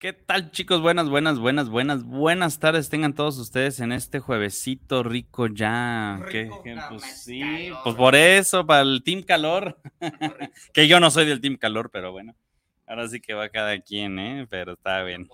¿Qué tal chicos? Buenas, buenas, buenas, buenas, buenas tardes tengan todos ustedes en este juevesito rico ya. pues sí, pues por eso, para el Team Calor, que yo no soy del Team Calor, pero bueno, ahora sí que va cada quien, ¿eh? Pero está bien.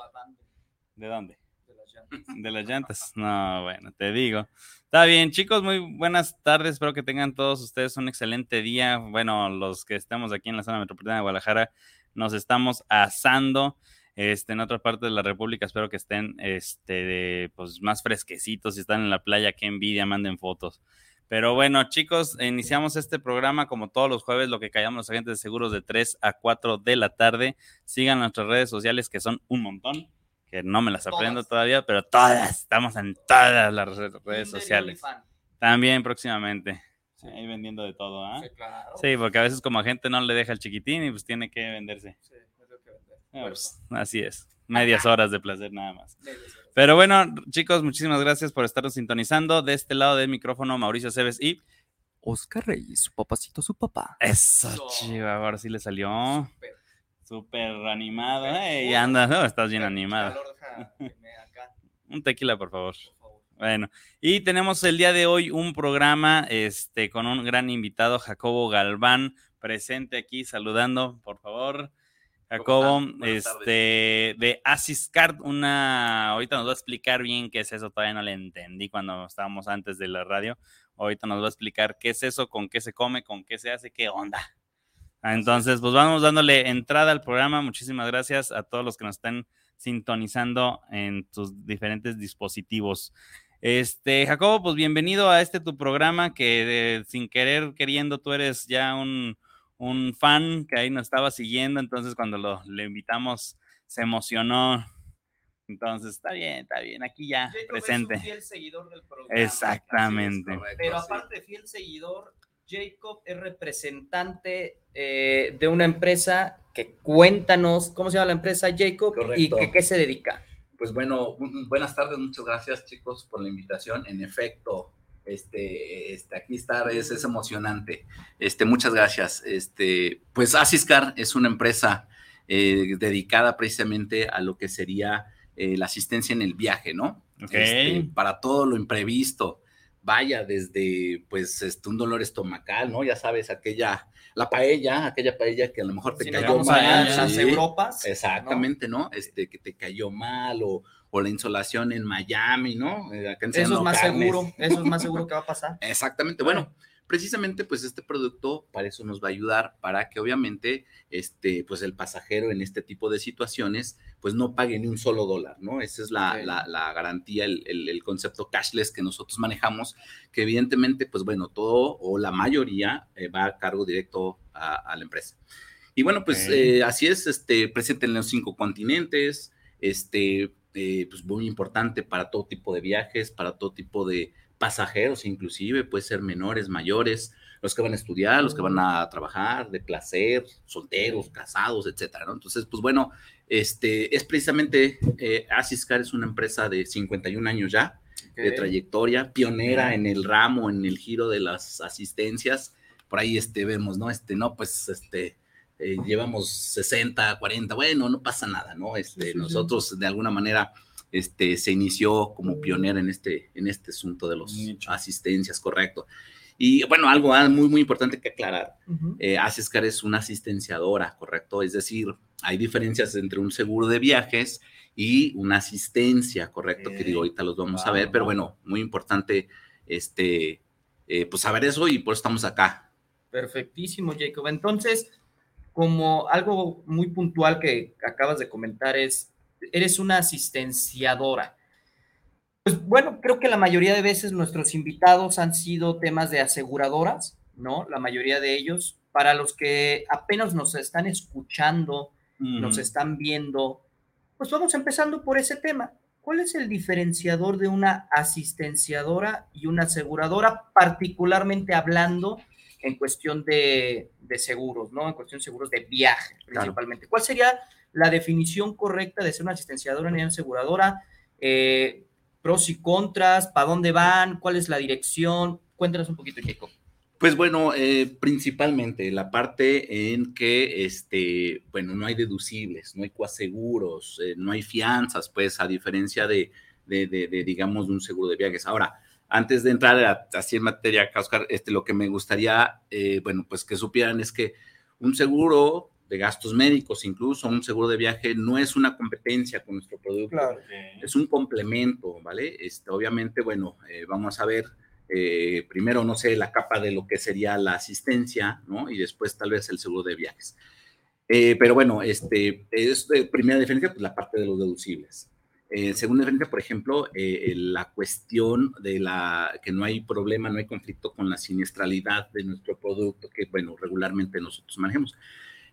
¿De dónde? De las llantas. De las llantas. No, bueno, te digo. Está bien, chicos, muy buenas tardes. Espero que tengan todos ustedes un excelente día. Bueno, los que estemos aquí en la zona metropolitana de Guadalajara, nos estamos asando. Este, en otra parte de la República espero que estén este, pues, más fresquecitos. Si están en la playa, qué envidia, manden fotos. Pero bueno, chicos, iniciamos este programa como todos los jueves, lo que callamos los agentes de seguros de 3 a 4 de la tarde. Sigan nuestras redes sociales, que son un montón, que no me las aprendo todavía, pero todas, estamos en todas las redes sociales. También próximamente. ahí vendiendo de todo, ¿ah? Sí, claro. Sí, porque a veces como agente no le deja el chiquitín y pues tiene que venderse. Sí. Ah, pues, así es. Medias horas de placer nada más. Pero bueno, chicos, muchísimas gracias por estarnos sintonizando. De este lado del micrófono, Mauricio Cebes y Oscar Reyes, su papacito, su papá. Eso, chivo, ahora sí le salió. Súper animado, ¿eh? Y anda, ¿no? Estás bien animado. Un tequila, por favor. Bueno, y tenemos el día de hoy un programa este, con un gran invitado, Jacobo Galván, presente aquí saludando, por favor. Jacobo, este, de Asiscard, una, ahorita nos va a explicar bien qué es eso, todavía no le entendí cuando estábamos antes de la radio, ahorita nos va a explicar qué es eso, con qué se come, con qué se hace, qué onda. Entonces, pues vamos dándole entrada al programa, muchísimas gracias a todos los que nos están sintonizando en tus diferentes dispositivos. Este, Jacobo, pues bienvenido a este tu programa que sin querer queriendo tú eres ya un un fan que ahí nos estaba siguiendo, entonces cuando lo, le invitamos se emocionó. Entonces, está bien, está bien, aquí ya presente. fiel seguidor del programa. Exactamente. Pero aparte de fiel seguidor, Jacob es representante eh, de una empresa que cuéntanos, ¿cómo se llama la empresa Jacob? ¿Y que, qué se dedica? Pues bueno, buenas tardes, muchas gracias chicos por la invitación. En efecto, este, este, aquí estar es, es, emocionante. Este, muchas gracias. Este, pues Asiscar es una empresa eh, dedicada precisamente a lo que sería eh, la asistencia en el viaje, ¿no? Este, para todo lo imprevisto. Vaya, desde pues este, un dolor estomacal, ¿no? Ya sabes, aquella, la paella, aquella paella que a lo mejor te cayó mal. las Europas. Exactamente, ¿no? Este, que te cayó mal o, o la insolación en Miami, ¿no? Eh, eso es más seguro, eso es más seguro que va a pasar. Exactamente, bueno, precisamente pues este producto para eso nos va a ayudar, para que obviamente este, pues el pasajero en este tipo de situaciones pues no pague ni un solo dólar, ¿no? Esa es la, la, garantía, el, el, concepto cashless que nosotros manejamos, que evidentemente pues bueno, todo o la mayoría eh, va a cargo directo a, la empresa. Y bueno, pues eh, así es, este, presente en los cinco continentes, este, eh, pues muy importante para todo tipo de viajes, para todo tipo de pasajeros, inclusive puede ser menores, mayores, los que van a estudiar, los que van a trabajar, de placer, solteros, casados, etcétera, ¿no? Entonces, pues bueno, este es precisamente eh, Asiscar es una empresa de 51 años ya de trayectoria, pionera en el ramo, en el giro de las asistencias. Por ahí este vemos, ¿no? Este, no, pues este eh, llevamos 60, 40, bueno, no pasa nada, ¿no? Este, nosotros de alguna manera este, se inició como pionera en este, en este asunto de las asistencias, correcto. Y bueno, algo ah, muy, muy importante que aclarar. Uh Asescar es una asistenciadora, ¿correcto? Es decir, hay diferencias entre un seguro de viajes y una asistencia, ¿correcto? Que digo, ahorita los vamos a ver, pero bueno, muy importante este, eh, pues saber eso y por eso estamos acá. Perfectísimo, Jacob. Entonces, como algo muy puntual que acabas de comentar es, eres una asistenciadora. Pues bueno, creo que la mayoría de veces nuestros invitados han sido temas de aseguradoras, ¿no? La mayoría de ellos. Para los que apenas nos están escuchando, nos están viendo, pues vamos empezando por ese tema. ¿cuál es el diferenciador de una asistenciadora y una aseguradora, particularmente hablando en cuestión de, seguros, ¿no? En cuestión de seguros de viaje, principalmente. ¿Cuál sería la definición correcta de ser una asistenciadora y una aseguradora? Eh, pros y contras, para dónde van, cuál es la dirección. Cuéntanos un poquito, Jacob. Pues bueno, eh, principalmente la parte en que, este, bueno, no hay deducibles, no hay coaseguros, eh, no hay fianzas, pues a diferencia de, de, de, digamos, de un seguro de viajes. Ahora, antes de entrar así en materia, Oscar, este, lo que me gustaría, eh, bueno, pues que supieran es que un seguro de gastos médicos, incluso un seguro de viaje, no es una competencia con nuestro producto, es un complemento, ¿vale? Este, obviamente, bueno, vamos a ver eh, primero, no sé, la capa de lo que sería la asistencia, ¿no? Y después tal vez el seguro de viajes. Eh, pero bueno, este, es de primera diferencia, pues la parte de los deducibles. Eh, segunda diferencia, por ejemplo, la cuestión de la que no hay problema, no hay conflicto con la siniestralidad de nuestro producto, que bueno, regularmente nosotros manejamos.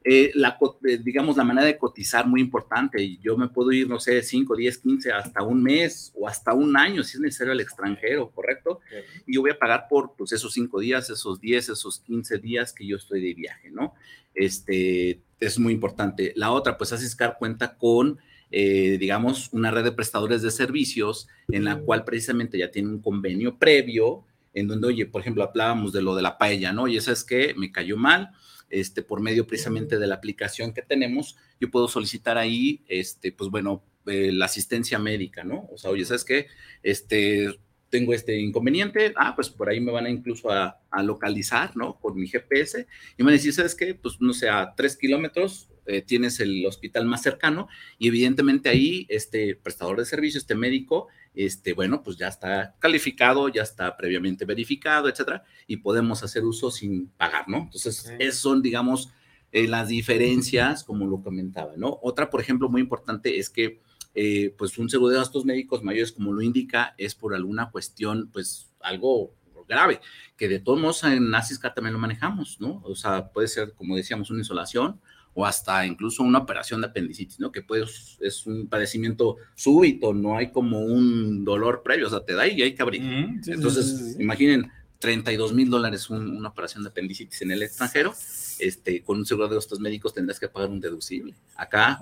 Eh, la, eh, digamos, la manera de cotizar muy importante. Yo me puedo ir, no sé, 5, 10, 15, hasta un mes o hasta un año, si es necesario, al extranjero, ¿correcto? Y yo voy a pagar por pues, esos 5 días, esos 10, esos 15 días que yo estoy de viaje, ¿no? Este, es muy importante. La otra, pues Asiscar cuenta con, eh, digamos, una red de prestadores de servicios en la cual precisamente ya tiene un convenio previo en donde, oye, por ejemplo, hablábamos de lo de la paella, ¿no? Y eso es que me cayó mal, este, por medio precisamente de la aplicación que tenemos, yo puedo solicitar ahí, este, pues bueno, eh, la asistencia médica, ¿no? O sea, oye, ¿sabes qué? Este, tengo este inconveniente, ah, pues por ahí me van a incluso a, localizar, ¿no? Por mi GPS, y me van a decir, ¿sabes qué? Pues no sé, a tres kilómetros eh, tienes el hospital más cercano, y evidentemente ahí este prestador de servicio, este médico, este, bueno, pues ya está calificado, ya está previamente verificado, etcétera, y podemos hacer uso sin pagar, ¿no? Entonces, esas son, digamos, eh, las diferencias, como lo comentaba, ¿no? Otra, por ejemplo, muy importante es que, eh, pues, un seguro de gastos médicos mayores, como lo indica, es por alguna cuestión, pues, algo grave, que de todos modos en NACISCA también lo manejamos, ¿no? O sea, puede ser, como decíamos, una insolación, o hasta incluso una operación de apendicitis, ¿no? Que pues es un padecimiento súbito, no hay como un dolor previo, o sea, te da y hay que abrir. Entonces, imaginen, 32 mil dólares una operación de apendicitis en el extranjero, este, con un seguro de gastos médicos tendrás que pagar un deducible. Acá,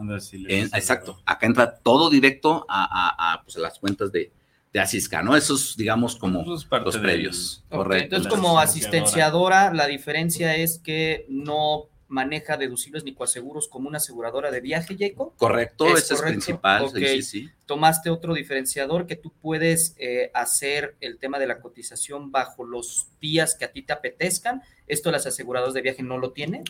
exacto, acá entra todo directo a, pues, a las cuentas de, de Asisca, ¿no? Esos, digamos, como los previos. Correcto. Entonces, como asistenciadora, la diferencia es que no maneja deducibles ni coaseguros como una aseguradora de viaje, Jacob. Correcto, ese es principal. Sí, sí, Tomaste otro diferenciador que tú puedes eh, hacer el tema de la cotización bajo los días que a ti te apetezcan. Esto las aseguradoras de viaje no lo tienen.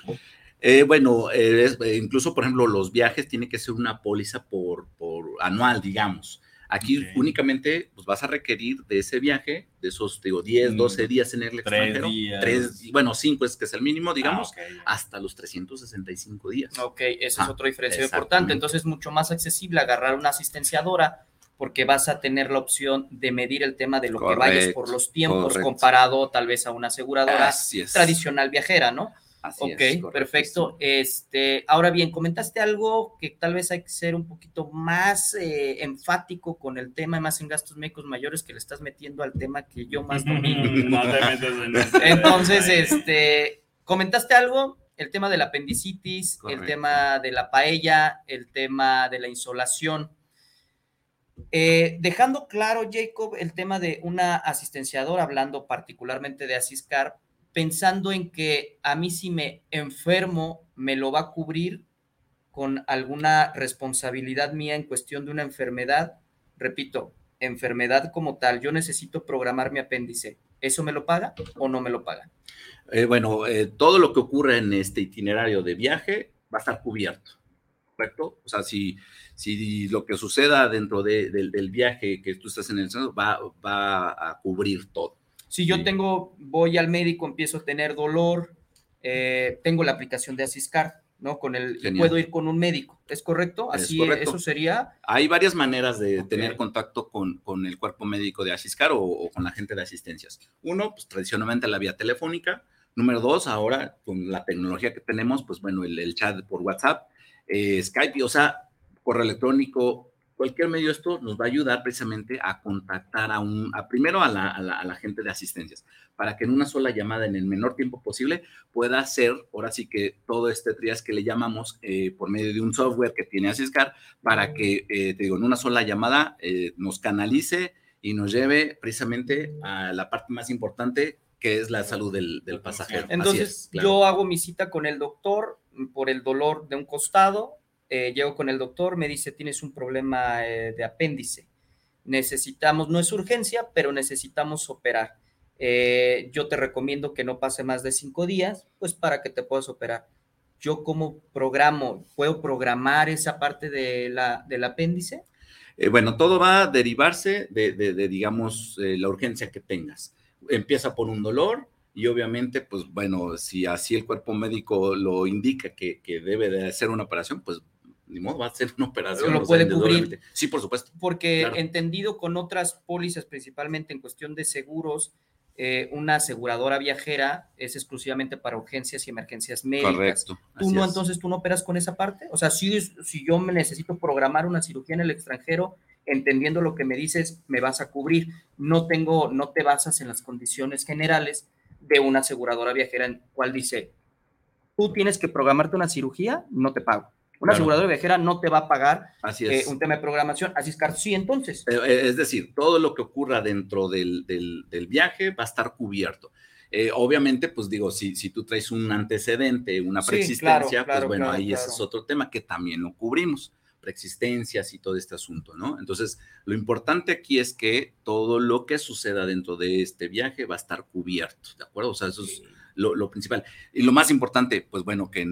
Eh, bueno, eh, incluso, por ejemplo, los viajes tienen que ser una póliza por, por anual, digamos. Aquí únicamente pues, vas a requerir de ese viaje, de esos, digo, 10, 12 mm, días en el extranjero. Tres, bueno, 5 es que es el mínimo, digamos, ah, hasta los 365 días. Ok, ese es otro diferencia importante. Entonces es mucho más accesible agarrar una asistenciadora porque vas a tener la opción de medir el tema de lo que vayas por los tiempos comparado tal vez a una aseguradora tradicional viajera, ¿no? Ok, perfecto. Este, ahora bien, comentaste algo que tal vez hay que ser un poquito más eh, enfático con el tema, más en gastos médicos mayores, que le estás metiendo al tema que yo más domino. Entonces, este, comentaste algo, el tema del apendicitis, el tema de la paella, el tema de la insolación. Eh, dejando claro, Jacob, el tema de una asistenciadora, hablando particularmente de Asiscar, pensando en que a mí si me enfermo, me lo va a cubrir con alguna responsabilidad mía en cuestión de una enfermedad. Repito, enfermedad como tal, yo necesito programar mi apéndice. ¿Eso me lo paga o no me lo paga? Eh, bueno, eh, todo lo que ocurre en este itinerario de viaje va a estar cubierto, ¿correcto? O sea, si, si lo que suceda dentro del viaje que tú estás en el centro va, va a cubrir todo. Si yo tengo, voy al médico, empiezo a tener dolor, eh, tengo la aplicación de Asiscar, ¿no? Con el, puedo ir con un médico, ¿es correcto? Así, eso sería. Hay varias maneras de tener contacto con, con, el cuerpo médico de Asiscar o, con la gente de asistencias. Uno, pues tradicionalmente la vía telefónica. Número dos, ahora con la tecnología que tenemos, pues bueno, el, chat por WhatsApp, eh, Skype, o sea, correo electrónico, cualquier medio esto nos va a ayudar precisamente a contactar a un, a primero a la, a, la, gente de asistencias, para que en una sola llamada en el menor tiempo posible pueda hacer, ahora sí que todo este trias que le llamamos eh, por medio de un software que tiene Asiscar, para que, eh, te digo, en una sola llamada eh, nos canalice y nos lleve precisamente a la parte más importante que es la salud del, del pasajero. Entonces, yo hago mi cita con el doctor por el dolor de un costado, eh, llego con el doctor, me dice, tienes un problema eh, de apéndice. Necesitamos, no es urgencia, pero necesitamos operar. Eh, yo te recomiendo que no pase más de cinco días, pues para que te puedas operar. Yo como programo, ¿puedo programar esa parte de la, del apéndice? bueno, todo va a derivarse de, de, digamos, la urgencia que tengas. Empieza por un dolor, y obviamente, pues bueno, si así el cuerpo médico lo indica que, que, debe de hacer una operación, pues ni modo, va a ser una operación. Lo puede cubrir. Sí, por supuesto. Porque entendido con otras pólizas, principalmente en cuestión de seguros, eh, una aseguradora viajera es exclusivamente para urgencias y emergencias médicas. Correcto. ¿Tú no, entonces, tú no operas con esa parte? O sea, si, si yo me necesito programar una cirugía en el extranjero, entendiendo lo que me dices, me vas a cubrir. No tengo, no te basas en las condiciones generales de una aseguradora viajera en cual dice, tú tienes que programarte una cirugía, no te pago una aseguradora viajera no te va a pagar Así eh, un tema de programación. Así es, sí, entonces. Eh, eh, es decir, todo lo que ocurra dentro del, del, viaje va a estar cubierto. obviamente, pues digo, si, si tú traes un antecedente, una preexistencia, pues bueno, ahí ese es otro tema que también lo cubrimos, preexistencias y todo este asunto, ¿no? Entonces, lo importante aquí es que todo lo que suceda dentro de este viaje va a estar cubierto, ¿de acuerdo? O sea, eso es lo, lo principal. Y lo más importante, pues bueno, que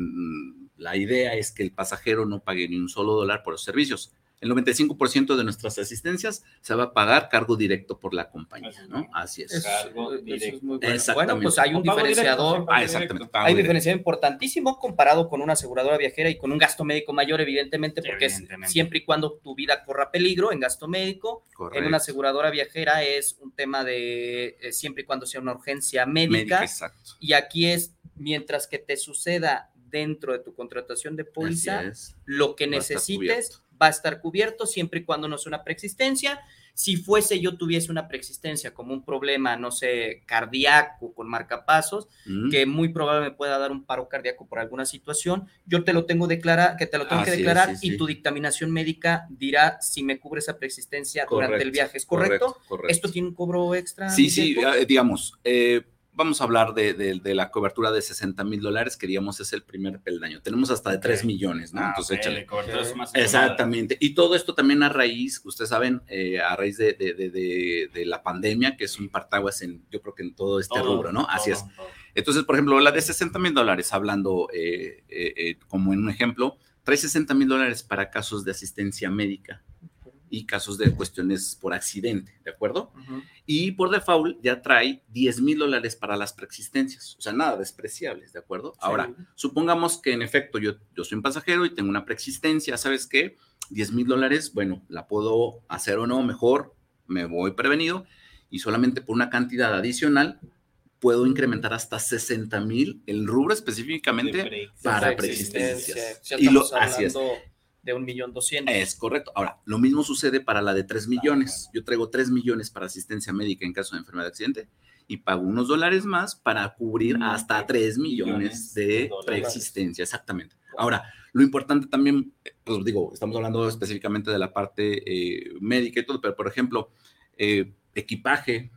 la idea es que el pasajero no pague ni un solo dólar por los servicios. El 95% de nuestras asistencias se va a pagar cargo directo por la compañía, ¿no? Así es. Cargo directo. muy bueno. Bueno, pues hay un diferenciador. Ah, exactamente. Hay un diferenciador importantísimo comparado con una aseguradora viajera y con un gasto médico mayor, evidentemente, porque es siempre y cuando tu vida corra peligro en gasto médico. En una aseguradora viajera es un tema de eh, siempre y cuando sea una urgencia médica. exacto. Y aquí es mientras que te suceda dentro de tu contratación de póliza, lo que necesites va a estar cubierto siempre y cuando no sea una preexistencia. Si fuese yo tuviese una preexistencia como un problema, no sé, cardíaco con marcapasos, mm. que muy probable me pueda dar un paro cardíaco por alguna situación, yo te lo tengo declara, que te lo tengo que declarar y tu dictaminación médica dirá si me cubre esa preexistencia durante el viaje. ¿Es correcto? ¿Esto tiene un cobro extra? Sí, sí, eh, digamos, eh, vamos a hablar de, la cobertura de 60 mil dólares, queríamos es el primer peldaño. Tenemos hasta de 3 millones, ¿no? Ah, Entonces, échale. Exactamente. Y todo esto también a raíz, ustedes saben, eh, a raíz de, la pandemia, que es un partaguas en, yo creo que en todo este rubro, ¿no? Así es. Entonces, por ejemplo, la de 60 mil dólares, hablando eh, eh, como en un ejemplo, trae 60 mil dólares para casos de asistencia médica y casos de cuestiones por accidente, ¿de acuerdo? Y por default ya trae 10 mil dólares para las preexistencias, o sea, nada despreciables, ¿de acuerdo? Ahora, supongamos que en efecto yo, yo soy un pasajero y tengo una preexistencia, ¿sabes qué? 10 mil dólares, bueno, la puedo hacer o no, mejor me voy prevenido y solamente por una cantidad adicional puedo incrementar hasta 60 mil el rubro específicamente para preexistencias. y lo, así es de un millón doscientos. Es correcto. Ahora, lo mismo sucede para la de tres millones. Yo traigo tres millones para asistencia médica en caso de enfermedad de accidente y pago unos dólares más para cubrir mm, hasta tres millones de preexistencia. Exactamente. Ahora, lo importante también, pues digo, estamos hablando específicamente de la parte eh, médica y todo, pero por ejemplo, eh, equipaje,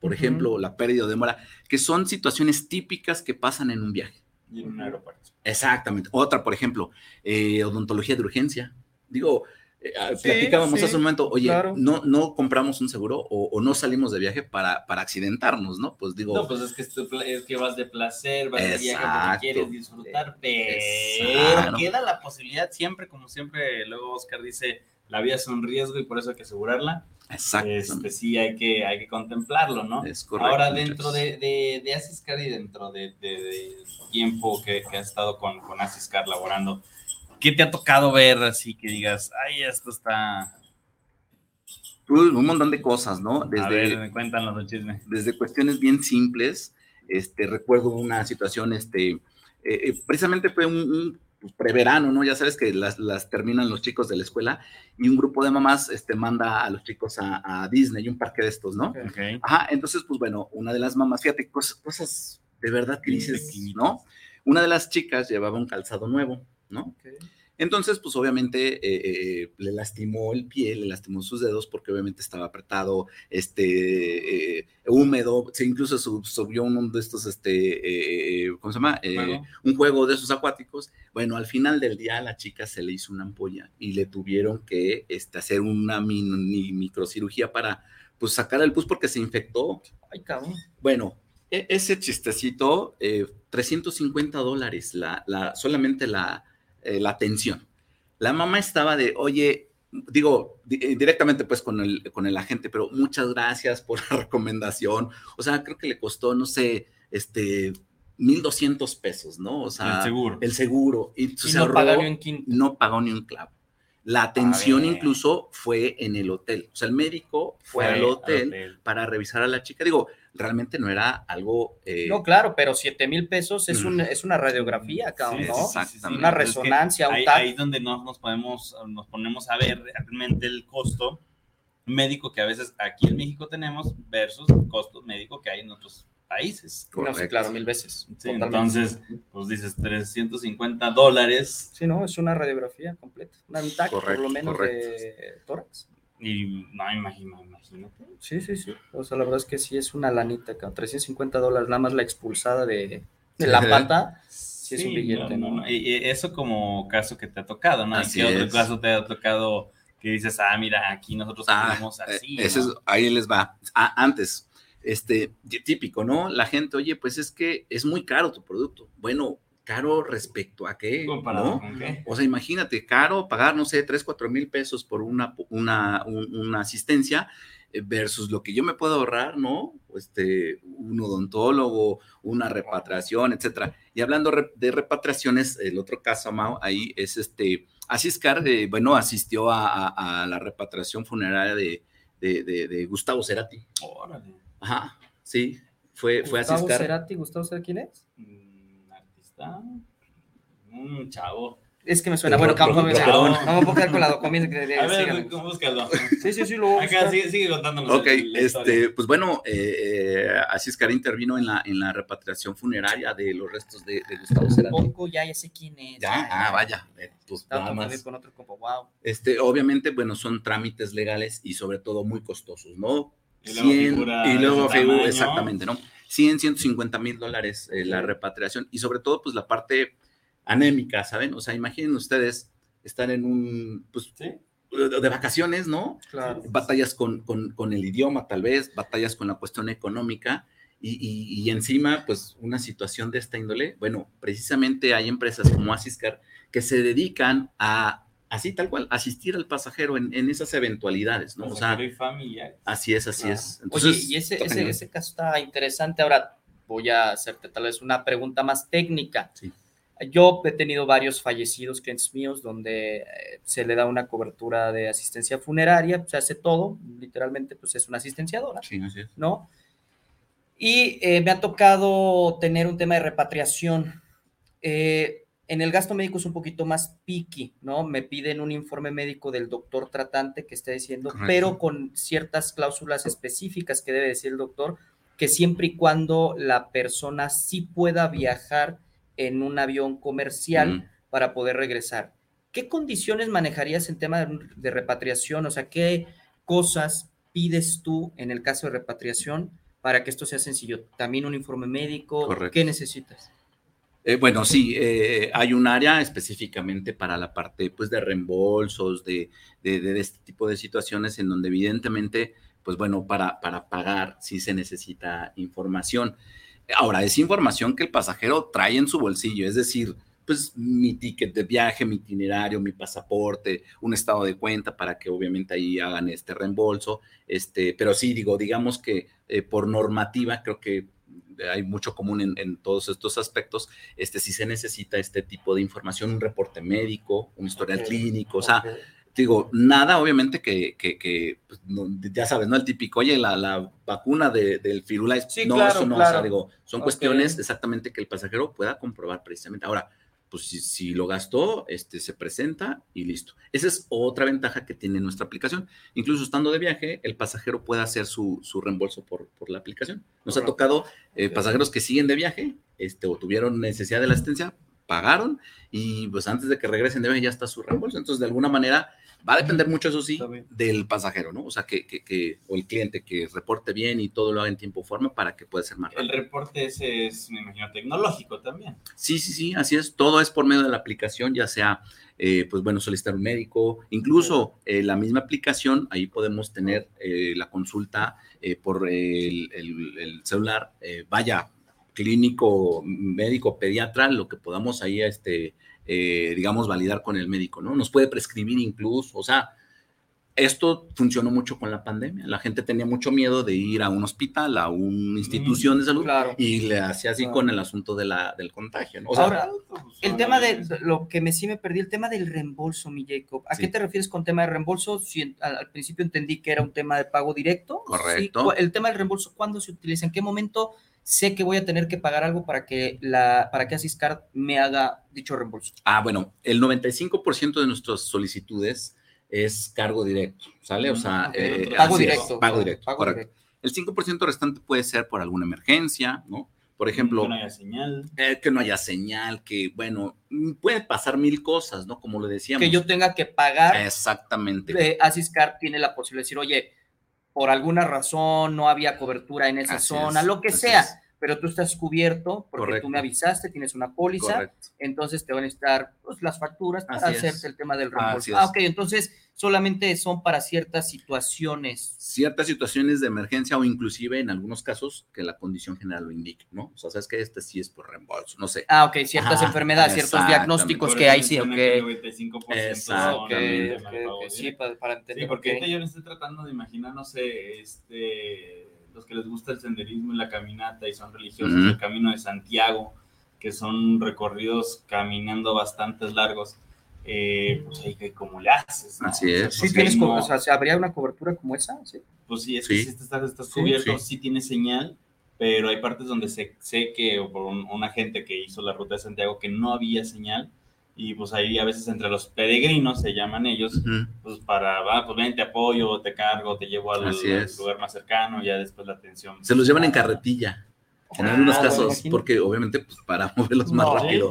por ejemplo, la pérdida de demora, que son situaciones típicas que pasan en un viaje. Y en un aeropuerto. Exactamente. Otra, por ejemplo, eh, odontología de urgencia. Digo, eh, ah, platicábamos hace un momento, oye, no, no compramos un seguro o, no salimos de viaje para, para accidentarnos, ¿no? Pues digo. No, pues es que, es que vas de placer, vas de viaje porque quieres disfrutar, pero queda la posibilidad siempre, como siempre, luego Oscar dice, la vida es un riesgo y por eso hay que asegurarla. Exacto. Este, sí, hay que, hay que contemplarlo, ¿no? Es correcto. Ahora, dentro de, de, de Asiscar y dentro de, de, tiempo que, que, has estado con, con Asiscar laborando, ¿qué te ha tocado ver así que digas, ay, esto está... un montón de cosas, ¿no? Desde, A ver, cuéntanos los chisme. Desde cuestiones bien simples, este, recuerdo una situación, este, eh, eh, precisamente fue un, pues, preverano, ¿no? Ya sabes que las, las, terminan los chicos de la escuela y un grupo de mamás este, manda a los chicos a, a Disney, un parque de estos, ¿no? Ok. Ajá, entonces, pues bueno, una de las mamás, fíjate, cosas, cosas de verdad que dices, ¿no? Una de las chicas llevaba un calzado nuevo, ¿no? Entonces, pues obviamente eh, eh, le lastimó el pie, le lastimó sus dedos porque obviamente estaba apretado, este, eh, húmedo, se incluso sub- subió uno de estos, este, ¿cómo se llama? Un juego de esos acuáticos. Bueno, al final del día a la chica se le hizo una ampolla y le tuvieron que este, hacer una mini microcirugía para, pues, sacar el pus porque se infectó. Ay, cabrón. Bueno, e- ese chistecito, eh, 350 dólares, la, la, solamente la, eh, la atención. La mamá estaba de, oye, digo di- eh, directamente pues con el, con el agente, pero muchas gracias por la recomendación. O sea, creo que le costó, no sé, este, 1200 pesos, ¿no? O sea, el seguro. el seguro. Y, Y se no ahorró- pagar ni un quinto. no pagó ni un clavo. La atención incluso fue en el hotel. O sea, el médico fue, al hotel para revisar a la chica. Digo, realmente no era algo... eh, No, claro, pero 7 mil pesos es, Mm. un, es una radiografía, cabrón, Sí, ¿no? sí, sí, sí, Exactamente. Una Es que resonancia, un ahí, TAC. ahí es donde nos, nos podemos, nos ponemos a ver realmente el costo médico que a veces aquí en México tenemos versus el costo médico que hay en otros países. No, sí, claro, mil veces. Sí, entonces, pues dices 350 dólares Sí, no, es una radiografía completa. Una TAC, por lo menos, correcto. de tórax. Y no, imagino, imagínate. Sí, sí, sí. O sea, la verdad es que sí es una lanita, cabrón. 350 dólares, nada más la expulsada de, de la pata. Sí, es un billete, ¿no? Y, y eso como caso que te ha tocado, ¿no? ¿Y Así qué otro caso te ha tocado que dices, ah, mira, aquí nosotros Ah, tenemos así, eh, ese ¿no? es- ahí les va. Ah, antes, este, típico, ¿no? La gente, oye, pues es que es muy caro tu producto. Bueno, caro respecto a qué, Comparado ¿no? con qué. O sea, imagínate, caro pagar, no sé, 3, 4 mil pesos por una, una, un- una asistencia eh, versus lo que yo me puedo ahorrar, ¿no? Este, un odontólogo, una repatriación, etcétera. Y hablando re- de repatriaciones, el otro caso, Mau, ahí es este, Asiscar, eh, bueno, asistió a, a- a la repatriación funeraria de, de, de- de Gustavo Cerati. Órale. Ajá, sí, fue, fue Gustavo Asiscar. Cerati, Gustavo Cerati, ¿quién es? Mm. Un chavo. Es que me suena. Bueno, rock- me- rockón. no me puedo quedar con la documentación que A ver, síganos. ¿cómo búscalo? Sí, sí, sí, lo voy a Acá sigue, sigue contándonos. Ok, el- la historia. este, pues bueno, eh, eh, Asiscar intervino en la, en la repatriación funeraria de los restos de, de Gustavo Cerati. Poco, ya, ya sé quién es. Ya, ah, vaya, eh, pues nada más. con otro compa, wow. Este, obviamente, bueno, son trámites legales y sobre todo muy costosos, ¿no? Y luego 100, figura y de luego ese figura- tamaño. exactamente, ¿no? 100, 150 mil dólares eh, la repatriación y sobre todo, pues la parte anémica, ¿saben? O sea, imaginen ustedes estar en un, pues, Sí. de de vacaciones, ¿no? Claro. batallas con, con- con el idioma, tal vez, batallas con la cuestión económica y, y- y encima, pues, una situación de esta índole. Bueno, precisamente hay empresas como Asiscar que se dedican a, así tal cual, asistir al pasajero en, en esas eventualidades, ¿no? O sea, Pasajero y familiar. así es, así Claro. es. Entonces, Oye, y ese, ese, ese caso está interesante. Ahora voy a hacerte tal vez una pregunta más técnica. Sí. Yo he tenido varios fallecidos clientes míos donde eh, se le da una cobertura de asistencia funeraria, se hace todo, literalmente pues es una asistenciadora, Sí, así es. ¿no? Y eh, me ha tocado tener un tema de repatriación. Eh, en el gasto médico es un poquito más picky, ¿no? Me piden un informe médico del doctor tratante que esté diciendo, Correcto. pero con ciertas cláusulas específicas que debe decir el doctor, que siempre y cuando la persona sí pueda viajar en un avión comercial Mm. para poder regresar. ¿Qué condiciones manejarías en tema de, de repatriación? O sea, ¿qué cosas pides tú en el caso de repatriación para que esto sea sencillo? ¿También un informe médico? Correcto. ¿Qué necesitas? Eh, bueno, sí, eh, hay un área específicamente para la parte pues, de reembolsos, de, de- de este tipo de situaciones en donde evidentemente, pues bueno, para, para pagar sí se necesita información. Ahora, es información que el pasajero trae en su bolsillo, es decir, pues mi ticket de viaje, mi itinerario, mi pasaporte, un estado de cuenta para que obviamente ahí hagan este reembolso. Este, pero sí, digo, digamos que eh, por normativa creo que hay mucho común en, en todos estos aspectos, este sí se necesita este tipo de información, un reporte médico, un historial Ok, clínico, o sea, Ok. digo, nada obviamente que, que, que, pues, no, ya sabes, ¿no? El típico, oye, la, la vacuna de- del Firulais, Sí, no, claro, eso no, o claro. sea, digo, son Ok. cuestiones exactamente que el pasajero pueda comprobar precisamente. Ahora, pues si, si, lo gastó, este, se presenta y listo. Esa es otra ventaja que tiene nuestra aplicación. Incluso estando de viaje, el pasajero puede hacer su, su reembolso por, por, la aplicación. Nos ha tocado eh, pasajeros que siguen de viaje este, o tuvieron necesidad de la asistencia, pagaron y pues antes de que regresen de viaje ya está su reembolso. Entonces, de alguna manera, Va a depender mucho, eso sí, del pasajero, ¿no? O sea, que, que, que, o el cliente que reporte bien y todo lo haga en tiempo forma para que pueda ser más rápido. El reporte ese es, me imagino, tecnológico también. Sí, sí, sí, así es. Todo es por medio de la aplicación, ya sea, eh, pues bueno, solicitar un médico, incluso eh, la misma aplicación, ahí podemos tener eh, la consulta por el, el, el celular, vaya, clínico, médico, pediatra, lo que podamos ahí, este eh, digamos, validar con el médico, ¿no? Nos puede prescribir incluso, o sea, esto funcionó mucho con la pandemia. La gente tenía mucho miedo de ir a un hospital, a una institución de salud, y le hacía así con el asunto de la, del contagio. ¿no? Ahora, el tema de lo que me sí me perdí, el tema del reembolso, mi Jacob. ¿A qué te refieres con tema de reembolso? Si al, principio entendí que era un tema de pago directo. Correcto. El tema del reembolso, ¿cuándo se utiliza? ¿En qué momento? Sé que voy a tener que pagar algo para que, la, para que Asiscard me haga dicho reembolso. Ah, bueno, el 95% de nuestras solicitudes es cargo directo, ¿sale? O sea, eh, pago, directo, pago, directo. correcto. El 5% restante puede ser por alguna emergencia, ¿no? Por ejemplo, que no haya señal. Eh, que no haya señal, que bueno, puede pasar mil cosas, ¿no? Como lo decíamos. Que yo tenga que pagar. Exactamente. Asiscard tiene la posibilidad de decir, oye, por alguna razón no había cobertura en esa zona, lo que sea. Pero tú estás cubierto porque tú me avisaste, tienes una póliza, entonces te van a estar pues, las facturas para hacerte el tema del reembolso. Ah, ok, entonces solamente son para ciertas situaciones. Ciertas situaciones de emergencia o inclusive en algunos casos que la condición general lo indique, ¿no? O sea, sabes que este sí es por reembolso, no sé. Ah, ok, ciertas enfermedades, ciertos diagnósticos que hay, sí, ok. Exactamente. Sí, para, para entender. Sí, porque yo me estoy tratando de imaginar, no sé, este, los que les gusta el senderismo y la caminata y son religiosos, el Camino de Santiago, que son recorridos caminando bastante largos eh, pues ahí que como le haces. Así es. Sí, tienes, o sea, ¿habría una cobertura como esa? Sí. Pues sí, es que si estás, cubierto, sí, tiene señal, pero hay partes donde sé, sé que por un, una gente que hizo la ruta de Santiago que no había señal y pues ahí a veces entre los peregrinos se llaman ellos, pues para, va, pues ven, te apoyo, te cargo, te llevo al, lugar más cercano, ya después la atención. Se los llevan en carretilla. En ah, algunos casos, porque obviamente pues, para moverlos más rápido.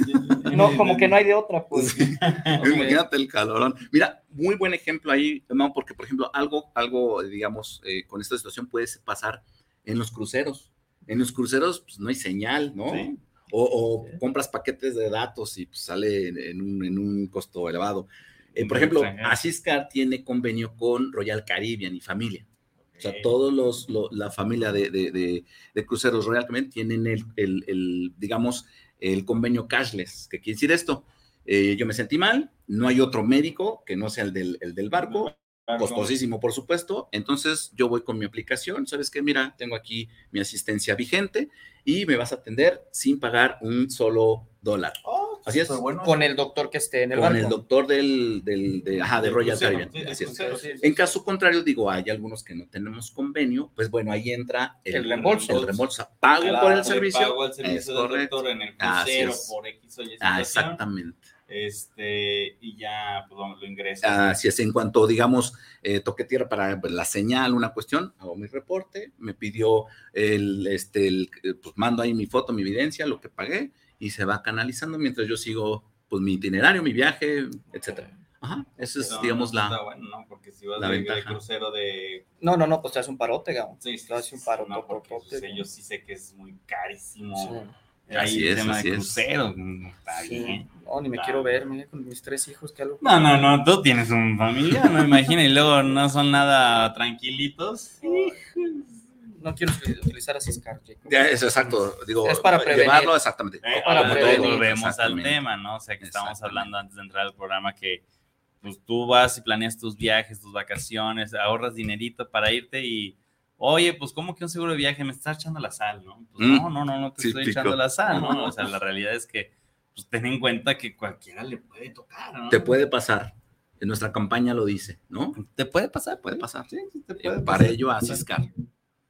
no, como que no hay de otra, pues. Imagínate el calorón. Mira, muy buen ejemplo ahí, no, porque por ejemplo, algo, algo, digamos, eh, con esta situación puede pasar en los cruceros. En los cruceros, pues no hay señal, ¿no? O, compras paquetes de datos y pues, sale en un, en un costo elevado. Eh, por ejemplo, Asiscar tiene convenio con Royal Caribbean y familia. O sea, todos los, la familia de, de, de, cruceros Royal Caribbean tienen el, el, el, digamos, el convenio cashless. ¿Qué quiere decir esto? Eh, yo me sentí mal, no hay otro médico que no sea el del, el del barco, costosísimo, por supuesto. Entonces yo voy con mi aplicación, ¿sabes qué? Mira, tengo aquí mi asistencia vigente y me vas a atender sin pagar un solo dólar. Oh, Así es. Con el doctor que esté en el Con el doctor del, del de, ajá, de Royal Caribbean. Así es. En caso contrario, digo, hay algunos que no tenemos convenio, pues bueno, ahí entra el, reembolso. El reembolso. Pago por el servicio. Pago el servicio del doctor en el crucero por X o Y Ah, exactamente este, y ya pues, lo, ingresa. Así es, en cuanto, digamos, eh, toque tierra para pues, la señal, una cuestión, hago mi reporte, me pidió el, este, el, pues mando ahí mi foto, mi evidencia, lo que pagué, y se va canalizando mientras yo sigo pues mi itinerario, mi viaje, etcétera. Ajá, esa es, digamos, la. bueno, no, porque si vas la de, de, crucero de. No, no, no, pues te hace un parote, digamos. Sí, te hace un parote. No, porque pues, yo sí sé que es muy carísimo. Sí. Así es, tema así de crucero, mm, está bien. No, ni me quiero ver, mira, con mis tres hijos, que algo. No, no, no, tú tienes un familia, no me imagino, y luego no son nada tranquilitos no quiero utilizar así Scar. Ya, es exacto. Digo, es para prevenir. Llevarlo exactamente. Eh, para prevenir. Volvemos al tema, ¿no? O sea, que estábamos hablando antes de entrar al programa que pues tú vas y planeas tus viajes, tus vacaciones, ahorras dinerito para irte y, oye, pues como que un seguro de viaje me está echando la sal, ¿no? Pues mm. no, no, no, no te estoy echando la sal, ¿no? O sea, la realidad es que pues ten en cuenta que cualquiera le puede tocar, ¿no? Te puede pasar. En nuestra campaña lo dice, ¿no? Te puede pasar, puede pasar. Sí, te puede Para ello, asiscar.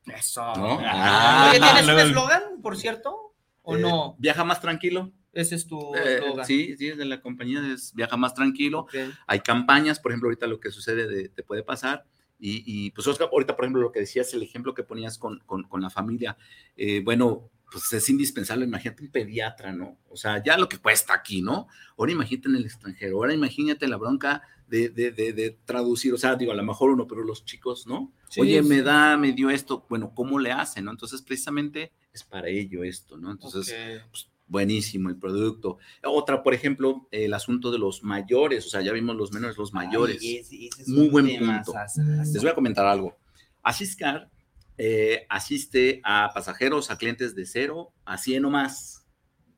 Eso. ¿No? Ah, ¿Tienes un eslogan, por cierto? ¿O eh, no? Viaja más tranquilo. Ese es tu Eh, eslogan. sí, sí, de la compañía es Viaja Más Tranquilo. Ok. Hay campañas, por ejemplo, ahorita lo que sucede de- te puede pasar. Y, y, pues Oscar, ahorita, por ejemplo, lo que decías, el ejemplo que ponías con, con, con la familia, eh, bueno, pues es indispensable, imagínate un pediatra, ¿no? O sea, ya lo que cuesta aquí, ¿no? Ahora imagínate en el extranjero, ahora imagínate la bronca de, de, de, de traducir, o sea, digo, a lo mejor uno, pero los chicos, ¿no? Sí, Oye, me da, me dio esto, bueno, ¿cómo le hacen, no? Entonces, precisamente es para ello esto, ¿no? Entonces, pues, buenísimo el producto. Otra, por ejemplo, el asunto de los mayores, o sea, ya vimos los menores, los mayores. Ay, ese- ese es Muy buen punto. sasa. Les voy a comentar algo. Asiscar eh, asiste a pasajeros, a clientes de cero a 100 o más.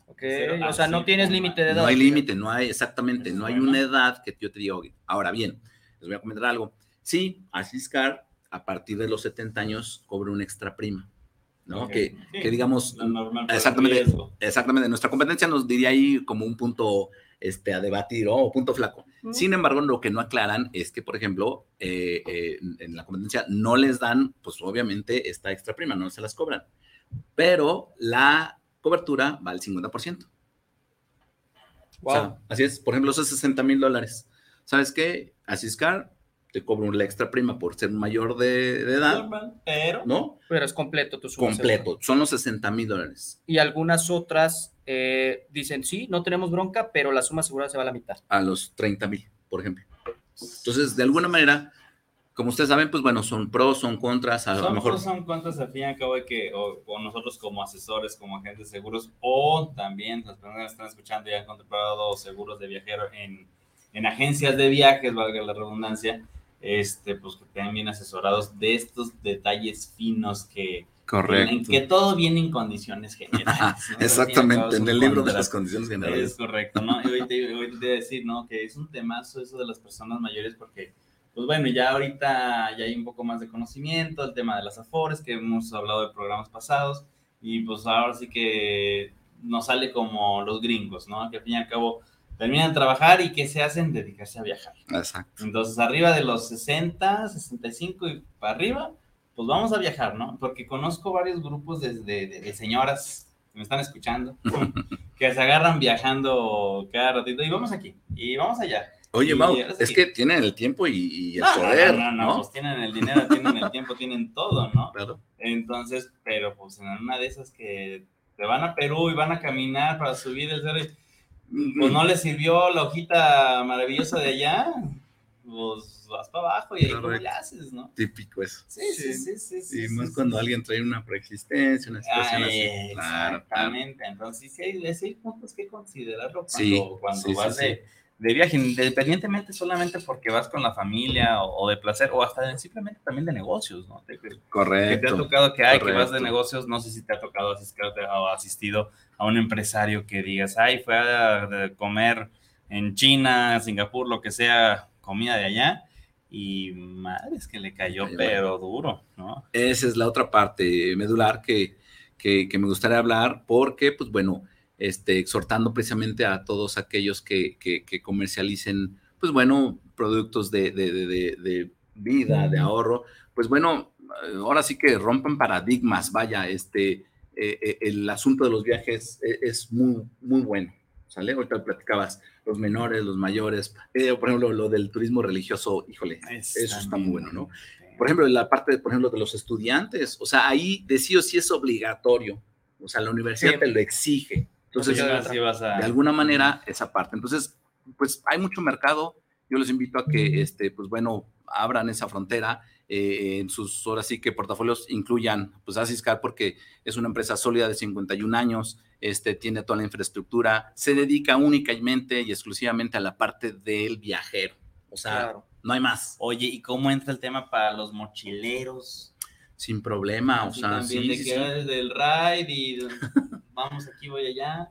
Ok, Cero O sea, no tienes límite de edad. No hay límite, no hay exactamente, no hay bueno. una edad que yo te diga, ahora bien, les voy a comentar algo. Sí, Asiscar a partir de los 70 años cobra una extra prima, ¿no? Que, Sí, que digamos, exactamente, exactamente, nuestra competencia nos diría ahí como un punto este, a debatir o punto flaco. Sin embargo, lo que no aclaran es que, por ejemplo, eh, eh, en la competencia no les dan, pues obviamente, esta extra prima, no se las cobran, pero la cobertura va al 50%. O sea, Wow. así es, por ejemplo, esos 60 mil dólares. ¿Sabes qué? Asiscar te cobra la extra prima por ser mayor de, de edad, Normal, pero ¿no? Pero es completo tu suma Completo, son los 60 mil dólares. Y algunas otras eh, dicen, sí, no tenemos bronca, pero la suma segura se va a la mitad. a los 30 mil, por ejemplo. Entonces, de alguna manera, como ustedes saben, pues bueno, son pros, son contras, a lo son, mejor. pros, son contras al fin y al cabo de que o, o nosotros como asesores, como agentes de seguros, o también las personas que están escuchando y han comprado seguros de viajero en, en agencias de viajes, valga la redundancia, este, pues que estén bien asesorados de estos detalles finos que, en que todo viene en condiciones generales. ¿no? Exactamente, en el libro de las condiciones Es generales. correcto, ¿no? Y hoy te, hoy te voy a decir, ¿no? Que es un temazo eso de las personas mayores porque, pues bueno, ya ahorita ya hay un poco más de conocimiento, el tema de las afores, que hemos hablado de programas pasados, y pues ahora sí que nos sale como los gringos, ¿no? Que al fin y al cabo terminan de trabajar y que se hacen dedicarse a viajar. Exacto. Entonces, arriba de los 60, 65 y para arriba, pues vamos a viajar, ¿no? Porque conozco varios grupos de, de- de- señoras que me están escuchando, que se agarran viajando cada ratito y vamos aquí, y vamos allá. Oye, Mau, es que tienen el tiempo y, y el No, no, poder, no, ¿no? no, pues tienen el dinero, tienen el tiempo, tienen todo, ¿no? Claro. Entonces, pero pues en una de esas que te van a Perú y van a caminar para subir el cerro, y, pues no les sirvió la hojita maravillosa de allá, pues vas para abajo y ahí cómo le Correcto. haces, ¿no? Típico eso. Sí, sí, sí, sí. sí, Y sí, más sí, cuando sí. alguien trae una preexistencia, una situación Ay, así. Claro, claro. Exactamente, entonces sí hay, sí hay puntos que considerarlo cuando, Sí, cuando vas sí. De, de viaje, independientemente solamente porque vas con la familia o, o de placer, o hasta de- simplemente también de negocios, ¿no? De que- que te ha Correcto. tocado que hay, que vas de correcto. negocios, no sé si te ha tocado asistir o asistido a un empresario que digas, ay, fue a comer en China, Singapur, lo que sea, comida de allá, y madre, es que le cayó, Cayó. pero duro, ¿no? Esa es la otra parte medular que, que, que me gustaría hablar, porque, pues bueno, este, exhortando precisamente a todos aquellos que, que, que comercialicen, pues bueno, productos de, de, de, de- de vida, de ahorro, pues bueno, ahora sí que rompan paradigmas, vaya, este, eh, eh, el asunto de los viajes eh, es muy, muy bueno, ¿sale? Ahorita platicabas, los menores, los mayores, eh, por ejemplo, lo del turismo religioso, híjole, eso está muy bueno, ¿no? por ejemplo, la parte, de, por ejemplo, de los estudiantes, o sea, ahí de sí o sí es obligatorio, o sea, la universidad Sí. te lo exige. Entonces, Entonces, sí vas a- de alguna manera, esa parte. Entonces, pues hay mucho mercado. Yo les invito a que, este, pues bueno, abran esa frontera eh, en sus, ahora sí que portafolios incluyan, pues Asiscar, porque es una empresa sólida de 51 años, este, tiene toda la infraestructura, se dedica únicamente y exclusivamente a la parte del viajero. O sea, Claro. no hay más. Oye, ¿y cómo entra el tema para los mochileros? Sin problema, o sea, también sí, de sí, eres del ride y vamos aquí, voy allá.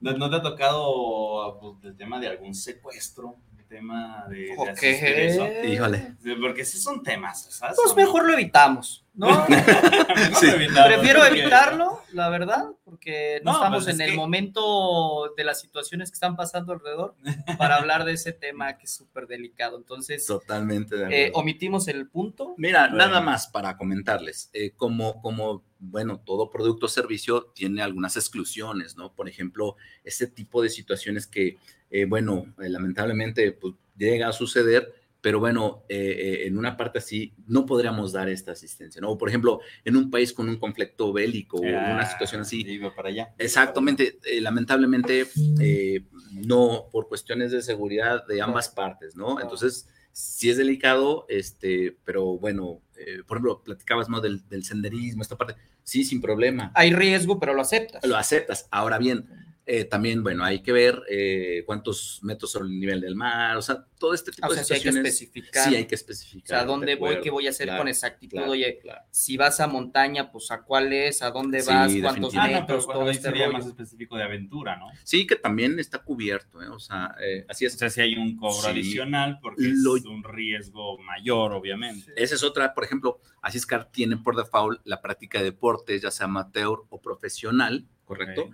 ¿No, no te ha tocado pues, el tema de algún secuestro? Tema de, de asistir eso? Híjole. Porque sí son temas, ¿sabes? Pues mejor lo evitamos, ¿no? Sí. Prefiero evitarlo, la verdad, porque no, No, estamos pues en es el que- momento de las situaciones que están pasando alrededor para hablar de ese tema que es súper delicado. Entonces, Totalmente de eh, omitimos el punto. Mira, Bueno. nada más para comentarles, eh, como, como, bueno, todo producto o servicio tiene algunas exclusiones, ¿no? Por ejemplo, ese tipo de situaciones que, eh, bueno, eh, lamentablemente pues, llega a suceder, pero bueno, eh, eh, en una parte así no podríamos dar esta asistencia, ¿no? O, por ejemplo, en un país con un conflicto bélico o una Ah, situación así, Iba para allá. Exactamente, eh, lamentablemente eh, no por cuestiones de seguridad de ambas partes, ¿no? Entonces, sí es delicado, este, pero bueno, eh, por ejemplo, platicabas, ¿no? Del, del senderismo, esta parte, sí, sin problema, Hay riesgo, pero lo aceptas. lo aceptas. Ahora bien, eh, también, bueno, hay que ver eh, cuántos metros sobre el nivel del mar, o sea, todo este tipo o sea, de sí hay que situaciones. especificar. Sí, hay que o especificar. sea, de dónde voy, acuerdo, qué voy a hacer claro, con exactitud. claro, Oye, claro. si vas a montaña, pues a cuál es, a dónde Sí, vas, cuántos. Ah, no, pero metros, todo este sería rollo. más específico de aventura, ¿no? Sí, que también está cubierto, ¿eh? O sea, eh, así O es. sea, si hay un cobro Sí. adicional porque Lo- es un riesgo mayor, obviamente. Esa es otra, por ejemplo, Asiscar tiene por default la práctica de deportes, ya sea amateur o profesional, ¿correcto?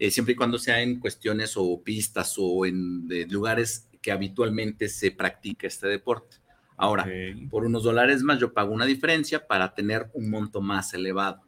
Eh, siempre y cuando sea en cuestiones o pistas o en de lugares que habitualmente se practica este deporte. Ahora, por unos dólares más yo pago una diferencia para tener un monto más elevado,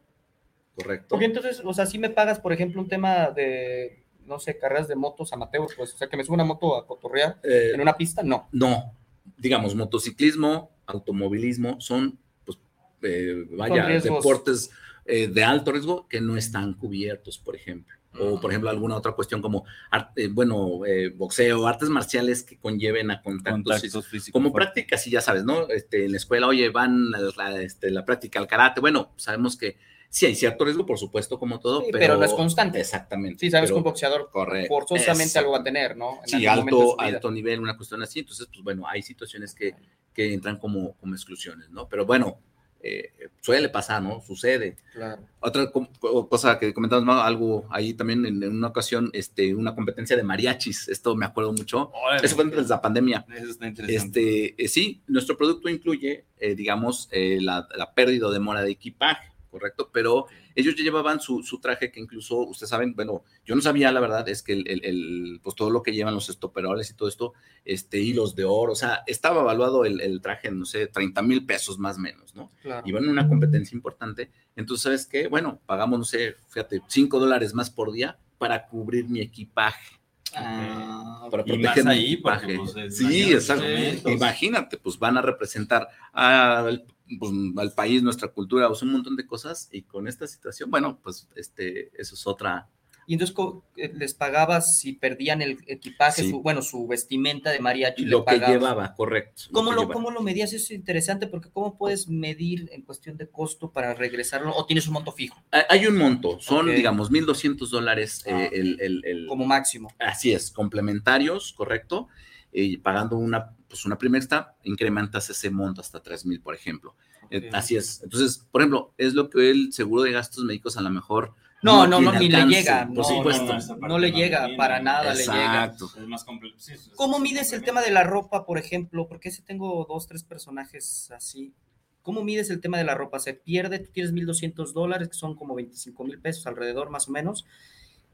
¿correcto? Porque entonces, o sea, si me pagas, por ejemplo, un tema de, no sé, carreras de motos amateur, pues, o sea, que me suba una moto a cotorrear Eh, en una pista, no. No, digamos, motociclismo, automovilismo son, pues, eh, vaya, deportes eh, de alto riesgo que no están cubiertos, por ejemplo. O, por ejemplo, alguna otra cuestión como, arte- bueno, eh, boxeo, artes marciales que conlleven a contactos. Contactos físicos. como fuertes. práctica, sí, ya sabes, ¿no? Este, en la escuela, oye, van a la, este, la práctica al karate. Bueno, sabemos que sí hay cierto riesgo, por supuesto, como todo, Sí, pero, pero no es constante. Exactamente. Sí, sabes pero- que un boxeador correcto, forzosamente algo va a tener, ¿no? En Sí, alto, alto nivel, una cuestión así. Entonces, pues bueno, hay situaciones que, que entran como, como exclusiones, ¿no? Pero bueno, eh, suele pasar, ¿no? Sucede. Claro. Otra cosa que comentamos, ¿no? algo ahí también en, en una ocasión, este, una competencia de mariachis. Esto me acuerdo mucho. Órale. Eso fue antes de la pandemia. Eso está interesante. Este, eh, sí, nuestro producto incluye, eh, digamos, eh, la, la pérdida o demora de equipaje, ¿correcto? Pero ellos ya llevaban su, su traje que incluso, ustedes saben, bueno, yo no sabía, la verdad, es que el, el- el, pues todo lo que llevan los estoperoles y todo esto, este, hilos de oro, o sea, estaba evaluado el, el traje, no sé, 30 mil pesos más o menos, ¿no? claro. Iban en una competencia importante, entonces, ¿sabes qué? Bueno, pagamos, no sé, fíjate, 5 dólares más por día para cubrir mi equipaje. Ah, Para Y más proteger ahí, porque, pues, es sí, eventos. Imagínate, pues van a representar al, pues, al país, nuestra cultura, o sea, un montón de cosas. Y con esta situación, bueno, pues este, eso es otra. Y entonces eh, les pagabas si perdían el equipaje, Sí. su- bueno, su vestimenta de mariachi. Lo que llevaba, correcto. ¿Cómo lo, llevaba. ¿Cómo lo medías? Eso es interesante porque ¿cómo puedes medir en cuestión de costo para regresarlo? ¿O tienes un monto fijo Hay- un monto, son, Ok. digamos, 1.200 dólares. eh, Ah, el, el- el- como máximo? Así es, complementarios, correcto. Y pagando una, pues una primera extra, incrementas ese monto hasta 3,000, por ejemplo. Eh, así es. Entonces, por ejemplo, es lo que el seguro de gastos médicos a lo mejor. No, no, no, ni le llega, Por no, supuesto. No le llega, para nada le llega. Exacto. Es más complejo. sí, es- ¿Cómo es- mides el tema de la ropa, por ejemplo? Porque ese tengo dos, tres personajes así. ¿Cómo mides el tema de la ropa? ¿Se pierde? Tú tienes 1.200 dólares, que son como 25 mil pesos alrededor, más o menos.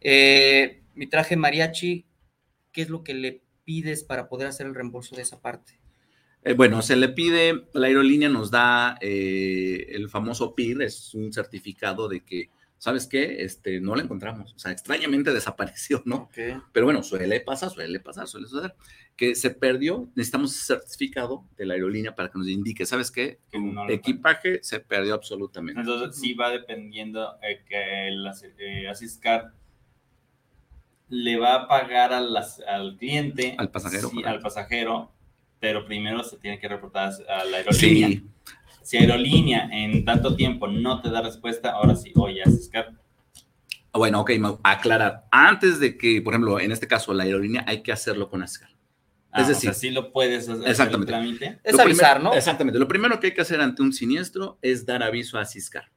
Eh, mi traje mariachi, ¿qué es lo que le pides para poder hacer el reembolso de esa parte? Eh, bueno, se le pide, la aerolínea nos da eh, el famoso PIR, es un certificado de que, ¿sabes qué? Este, no la encontramos. O sea, extrañamente desapareció, ¿no? Pero bueno, suele pasar, suele pasar, suele suceder. Que se perdió, necesitamos certificado de la aerolínea para que nos indique, ¿sabes qué? Que no equipaje se perdió absolutamente. Entonces, sí va dependiendo eh, que el eh, Asiscar le va a pagar al, cliente, Al pasajero, sí, al pasajero, pero primero se tiene que reportar a la aerolínea. Sí, Si aerolínea en tanto tiempo no te da respuesta, ahora sí, oye, Asiscar, bueno, ok, aclarar. Antes de que, por ejemplo, en este caso, la aerolínea, hay que hacerlo con ASCAR. ah, Es o decir, sea, sí lo puedes hacer exactamente. el trámite. Es Lo avisar, primero- ¿no? Exactamente. Lo primero que hay que hacer ante un siniestro es dar aviso a Ciscar.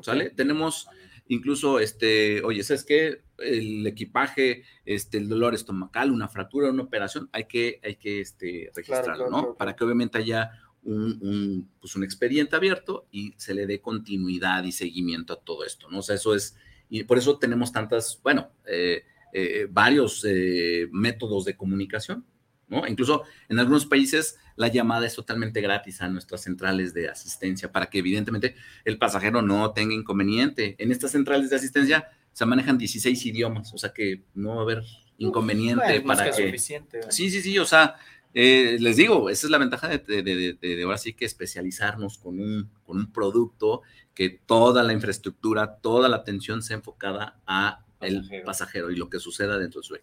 ¿Sale? Tenemos incluso, este, oye, ¿sabes qué? El equipaje, este, el dolor estomacal, una fractura, una operación, hay que, hay que este, registrarlo, claro, ¿no? claro, Para que obviamente haya un, un, pues un expediente abierto y se le dé continuidad y seguimiento a todo esto, ¿no? O sea, eso es y por eso tenemos tantas, bueno, eh, eh, varios eh, métodos de comunicación, ¿no? Incluso en algunos países la llamada es totalmente gratis a nuestras centrales de asistencia para que evidentemente el pasajero no tenga inconveniente. En estas centrales de asistencia se manejan 16 idiomas, o sea que no va a haber inconveniente Bueno, para que que... suficiente, ¿verdad? Sí, sí, sí, o sea, eh, les digo, esa es la ventaja de, de, de- de- de ahora sí que especializarnos con un, con un producto que toda la infraestructura, toda la atención sea enfocada a el Pasajero. pasajero y lo que suceda dentro de su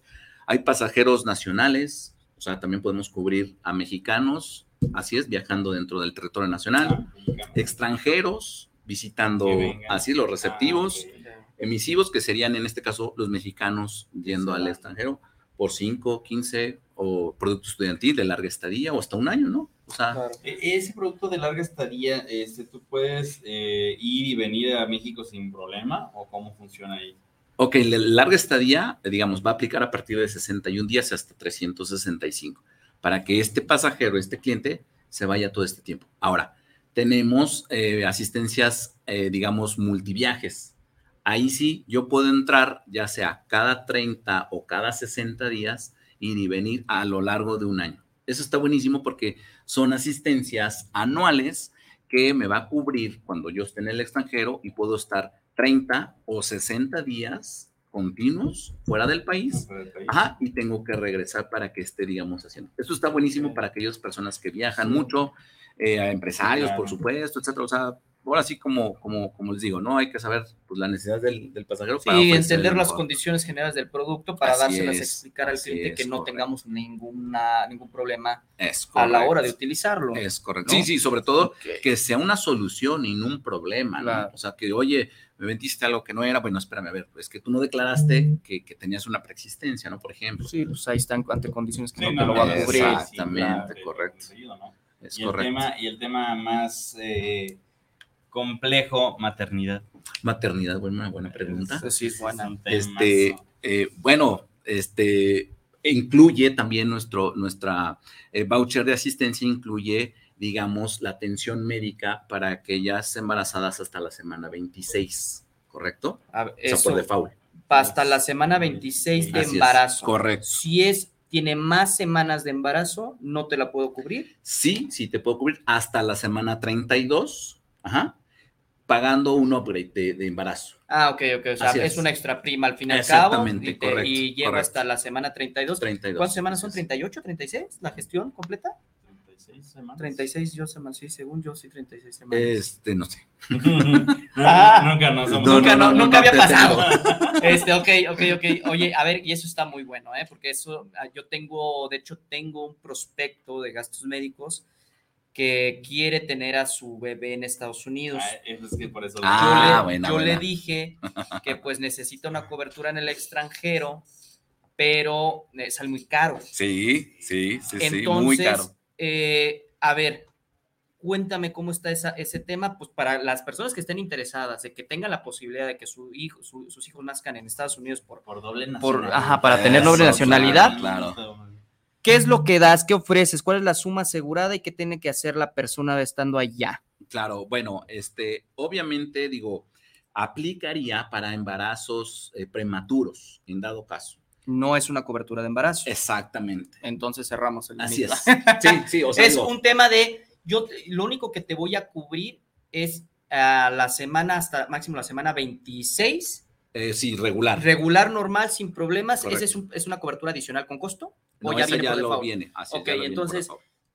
Hay pasajeros nacionales, o sea, también podemos cubrir a mexicanos, así es, viajando dentro del territorio nacional, extranjeros, visitando, así los receptivos, Ah, emisivos, que serían en este caso los mexicanos yendo al extranjero por 5, 15 o producto estudiantil de larga estadía o hasta un año, ¿no? O sea, Claro. E- Ese producto de larga estadía, este, ¿tú puedes eh, ir y venir a México sin problema o cómo funciona ahí? ok, la larga estadía, digamos, va a aplicar a partir de 61 días hasta 365 para que este pasajero, este cliente, se vaya todo este tiempo. Ahora, tenemos eh, asistencias, eh, digamos, multiviajes. Ahí sí, yo puedo entrar ya sea cada 30 o cada 60 días, ir y venir a lo largo de un año. Eso está buenísimo porque son asistencias anuales que me va a cubrir cuando yo esté en el extranjero y puedo estar 30 o 60 días continuos fuera del país. Fuera del país. Ajá, y tengo que regresar para que esté, digamos, haciendo. Esto está buenísimo para aquellas personas que viajan mucho, eh, a empresarios, por supuesto, etcétera. O sea, ahora sí, como, como, como les digo, ¿no? Hay que saber pues, la necesidad del, del pasajero. Sí, entender las condiciones generales del producto para Así dárselas a explicar al cliente que no tengamos ninguna, ningún problema Es a la hora de utilizarlo. Es correcto. ¿no? Sí, sí, sobre todo que sea una solución y no un problema, ¿no? Claro. O sea, que, oye, me vendiste algo que no era, bueno, espérame, a ver, pues que tú no declaraste que, que tenías una preexistencia, ¿no? Por ejemplo. Sí, pues ahí están ante condiciones que Sí, no te lo va a cubrir. exactamente, claro, correcto. Es y, el correcto. tema, y el tema más eh, complejo, maternidad. Maternidad, buena, una buena pregunta. Eso sí es buena. Este, eh, bueno, este incluye también nuestro, nuestra eh, voucher de asistencia, incluye, digamos, la atención médica para aquellas embarazadas hasta la semana 26, ¿correcto? A ver, O sea, eso, por default. hasta la semana 26 de Así es, embarazo. correcto. Si es, tiene más semanas de embarazo, no te la puedo cubrir. Sí, sí te puedo cubrir hasta la semana 32, ajá, pagando un upgrade de, de embarazo. Ah, ok, ok. O sea, es. es. una extra prima al fin y al cabo. Exactamente, Y, te- correcto, y lleva correcto. hasta la semana 32. 32. ¿Cuántas semanas son? Así es. ¿38, 36? ¿La gestión completa? 36 semanas. 36 yo semanas, sí, según yo, sí, 36 semanas. Este, no sé. Ah. nunca nos somos- No, nunca, no, nunca había pasado. Este, ok, ok, ok. Oye, a ver, y eso está muy bueno, ¿eh? Porque eso, ah, yo tengo, de hecho, tengo un prospecto de gastos médicos que quiere tener a su bebé en Estados Unidos. Ah, es que por eso. Ah, yo le, buena, yo buena. le dije que pues necesita una cobertura en el extranjero, pero eh, sale muy caro. Sí, sí, sí, Entonces, sí, muy caro. eh, a ver, cuéntame cómo está esa- ese tema, pues para las personas que estén interesadas de que tengan la posibilidad de que su hijo, su- sus hijos nazcan en Estados Unidos por por doble por, nacionalidad. ajá, para tener doble nacionalidad. claro. ¿Qué es lo que das? ¿Qué ofreces? ¿Cuál es la suma asegurada y qué tiene que hacer la persona estando allá? Claro, bueno, este, obviamente, digo, aplicaría para embarazos eh, prematuros, en dado caso. No es una cobertura de embarazo. Exactamente. Entonces cerramos el Así es. Sí, sí, o sea, es digo, un tema de, yo lo único que te voy a cubrir es a la semana hasta máximo la semana 26, eh, sí, regular. regular, normal, sin problemas. Correcto. ¿Esa es, un- es una cobertura adicional con costo? No, ¿O ya esa viene ya por lo viene. así Ok, lo entonces.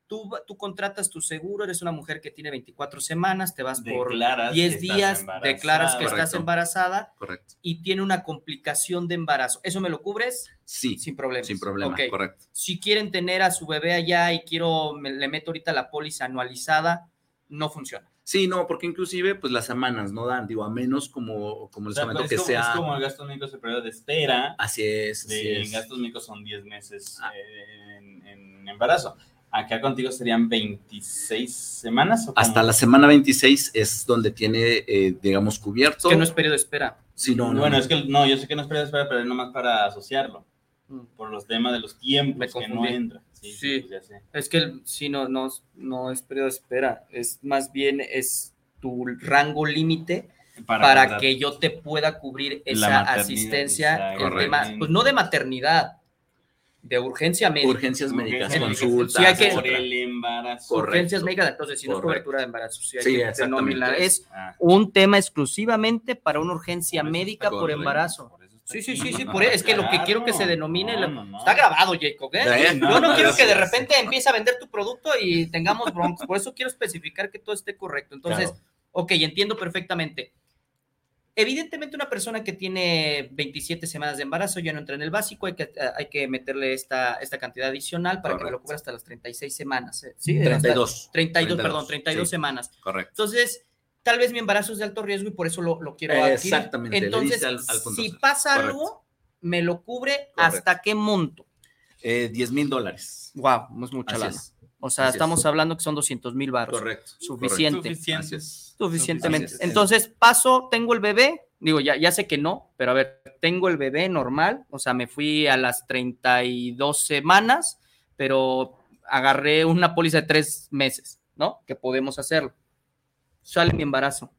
Tú, tú contratas tu seguro, eres una mujer que tiene 24 semanas, te vas por Declaras 10 que estás días, declaras que estás embarazada Correcto. y tiene una complicación de embarazo. ¿Eso me lo cubres? Sí, Sin problemas. sin problema, Ok. correcto. Si quieren tener a su bebé allá y quiero, me- le meto ahorita la póliza anualizada, no funciona. Sí, no, porque inclusive, pues las semanas no dan, digo, a menos como, como O les sea, comento, es, que como, sea. es como el gasto médico de periodo de espera. Así es, así De, es. en gastos médicos son 10 meses Ah. eh, en, en embarazo. Acá contigo serían 26 semanas. ¿o? Hasta la semana 26 es donde tiene, eh, digamos, cubierto. Es que no es periodo de espera. Sí, no, no, bueno, no. es que no, yo sé que no es periodo de espera, pero es nomás para asociarlo. Por los temas de los tiempos que no entra. Sí, pues ya sé. Es que el- sí, no, no, no es periodo de espera, es más bien es tu rango límite para, que yo te pueda cubrir esa asistencia, el tema, pues no de maternidad, de urgencia médica. Urgencias médicas, Urgencias consultas. Hay que- por el embarazo. Correcto. Urgencias médicas, entonces si no es cobertura de embarazo, sí hay Sí, que. Es Ah, un tema exclusivamente para una urgencia médica por embarazo. Sí, sí, sí, sí, por eso. Es que lo que quiero que se denomine. No, no, no. Está grabado, Jacob, ¿eh? Yo no quiero que de repente empiece a vender tu producto y tengamos broncos. Por eso quiero especificar que todo esté correcto. Entonces, Claro. ok, entiendo perfectamente. Evidentemente, una persona que tiene 27 semanas de embarazo ya no entra en el básico, hay que, hay que meterle esta, esta cantidad adicional para que me lo Correcto. cubra hasta las 36 semanas. ¿eh? Sí, 32. hasta 32, perdón, 32, 32 sí. semanas. Correcto. Entonces, tal vez mi embarazo es de alto riesgo y por eso lo, lo quiero adquirir. Exactamente, le Entonces, diste al- al punto si pasa Correcto. algo, me lo cubre Correcto. hasta qué monto. Eh, 10 mil dólares. Wow, es mucha lana. es. O sea, Así estamos es. hablando que son 200 mil baros. Correcto. Suficiente. Es. Suficientemente. Así es. Entonces, paso, tengo el bebé. Digo, ya, ya sé que no, pero a ver, tengo el bebé normal. O sea, me fui a las 32 semanas, pero agarré una póliza de tres meses, ¿no? Que podemos hacerlo. Sale mi embarazo.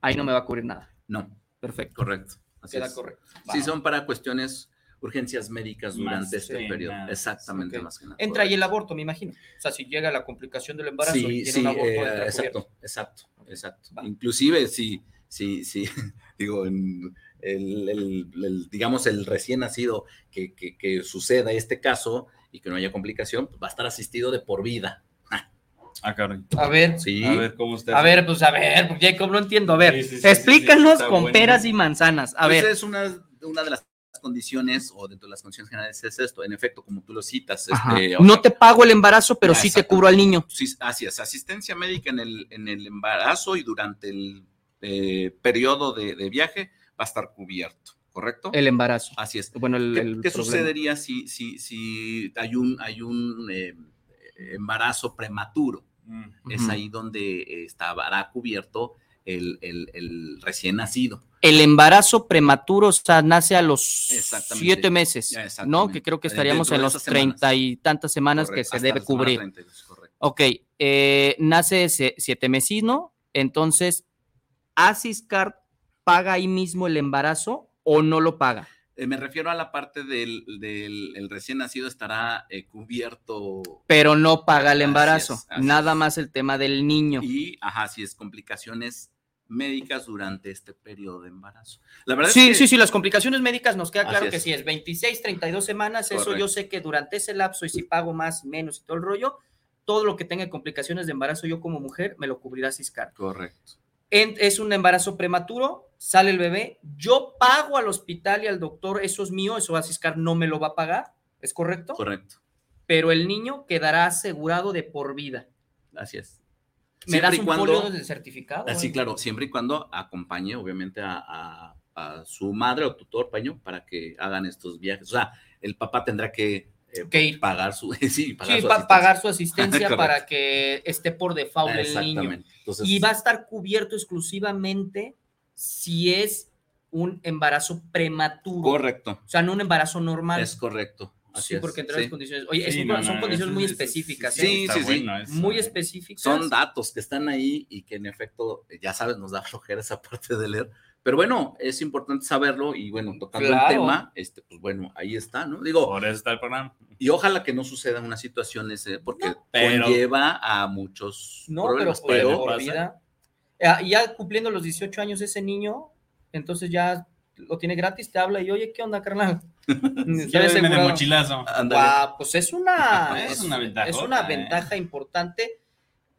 Ahí no me va a cubrir nada. No, Perfecto. correcto. Así Queda es. correcto. Sí, Va. son para cuestiones, urgencias médicas Más durante este que periodo. nada. Exactamente, Ok. más que nada. Entra ahí el aborto, me imagino. O sea, si llega la complicación del embarazo y Sí, tiene sí, un aborto, eh, exacto, exacto, exacto. Va. Inclusive si, si, si, digo, en el, el- el, digamos, el recién nacido que, que, que suceda este caso y que no haya complicación, pues va a estar asistido de por vida. Ah, caray. A ver, Sí, A ver cómo está. a ver, pues a ver, pues, Jacob, no entiendo. A ver, Sí, sí, sí, explícanos sí, sí, está con bueno. peras y manzanas. A Pues ver, es una, una de las condiciones o dentro de las condiciones generales es esto, en efecto, como tú lo citas. Este, no te pago el embarazo, pero Ah, sí te cubro al niño. Sí, así es, asistencia médica en el, en el embarazo y durante el eh, periodo de, de viaje va a estar cubierto, ¿correcto? El embarazo. Así es. Bueno, el, ¿Qué, el qué problema. sucedería si, si, si hay un, hay un eh, embarazo prematuro? Mm. Es ahí donde eh, estará cubierto el, el- el recién nacido. El embarazo prematuro, o sea, nace a los siete meses, ¿no? Que creo que Eh, estaríamos en los treinta y tantas semanas Correcto, que se debe cubrir. 32, correcto. Ok, eh, nace ese siete mesino, entonces, ¿Asiscard paga ahí mismo el embarazo o no lo paga? Eh, me refiero a la parte del, del el recién nacido estará eh, cubierto Pero no paga el Así embarazo, es, así nada es. más el tema del niño. y, ajá, si es complicaciones médicas durante este periodo de embarazo. La verdad Sí, es que, sí, sí, las complicaciones médicas nos queda claro que es. sí es 26, 32 semanas, eso yo sé que durante ese lapso y si pago más, menos y todo el rollo, todo lo que tenga complicaciones de embarazo yo como mujer me lo cubrirá Ciscar. Correcto. Es un embarazo prematuro, sale el bebé, yo pago al hospital y al doctor, eso es mío, eso Ciscar no me lo va a pagar, ¿es correcto? Correcto. Pero el niño quedará asegurado de por vida. Así es. ¿Me Siempre das un cuando- folio de certificado? Así, eh? claro, siempre y cuando acompañe, obviamente, a, a- a su madre o tutor, paño, para que hagan estos viajes. O sea, el papá tendrá que, eh, Que ir. pagar su, sí, pagar Sí, su pa- asistencia. pagar su asistencia Correcto. para que esté por default el niño. Exactamente. Entonces, y va a estar cubierto exclusivamente si es un embarazo prematuro. correcto. O sea, no un embarazo normal. Es correcto. Así sí, es, porque entre sí. las condiciones. Oye, es Sí, un- no, son no, condiciones eso- muy específicas. sí, ¿eh? sí, sí. bueno eso, Muy eh. específicas. Son datos que están ahí y que en efecto, ya sabes, nos da flojera esa parte de leer. Pero bueno, es importante saberlo y bueno, tocando Claro. el tema, este, pues bueno, ahí está, ¿no? Digo, Por eso está el programa. y ojalá que no suceda una situación ese, porque pero- conlleva a muchos No, pero problemas. Pero, pasa. vida. Ah, Ya cumpliendo los 18 años ese niño, entonces ya lo tiene gratis, te habla y oye, ¿qué onda, carnal? ¿Tienes Ya viene de mochilazo. Guau, pues es una, Es una ventaja, es una ¿eh? ventaja importante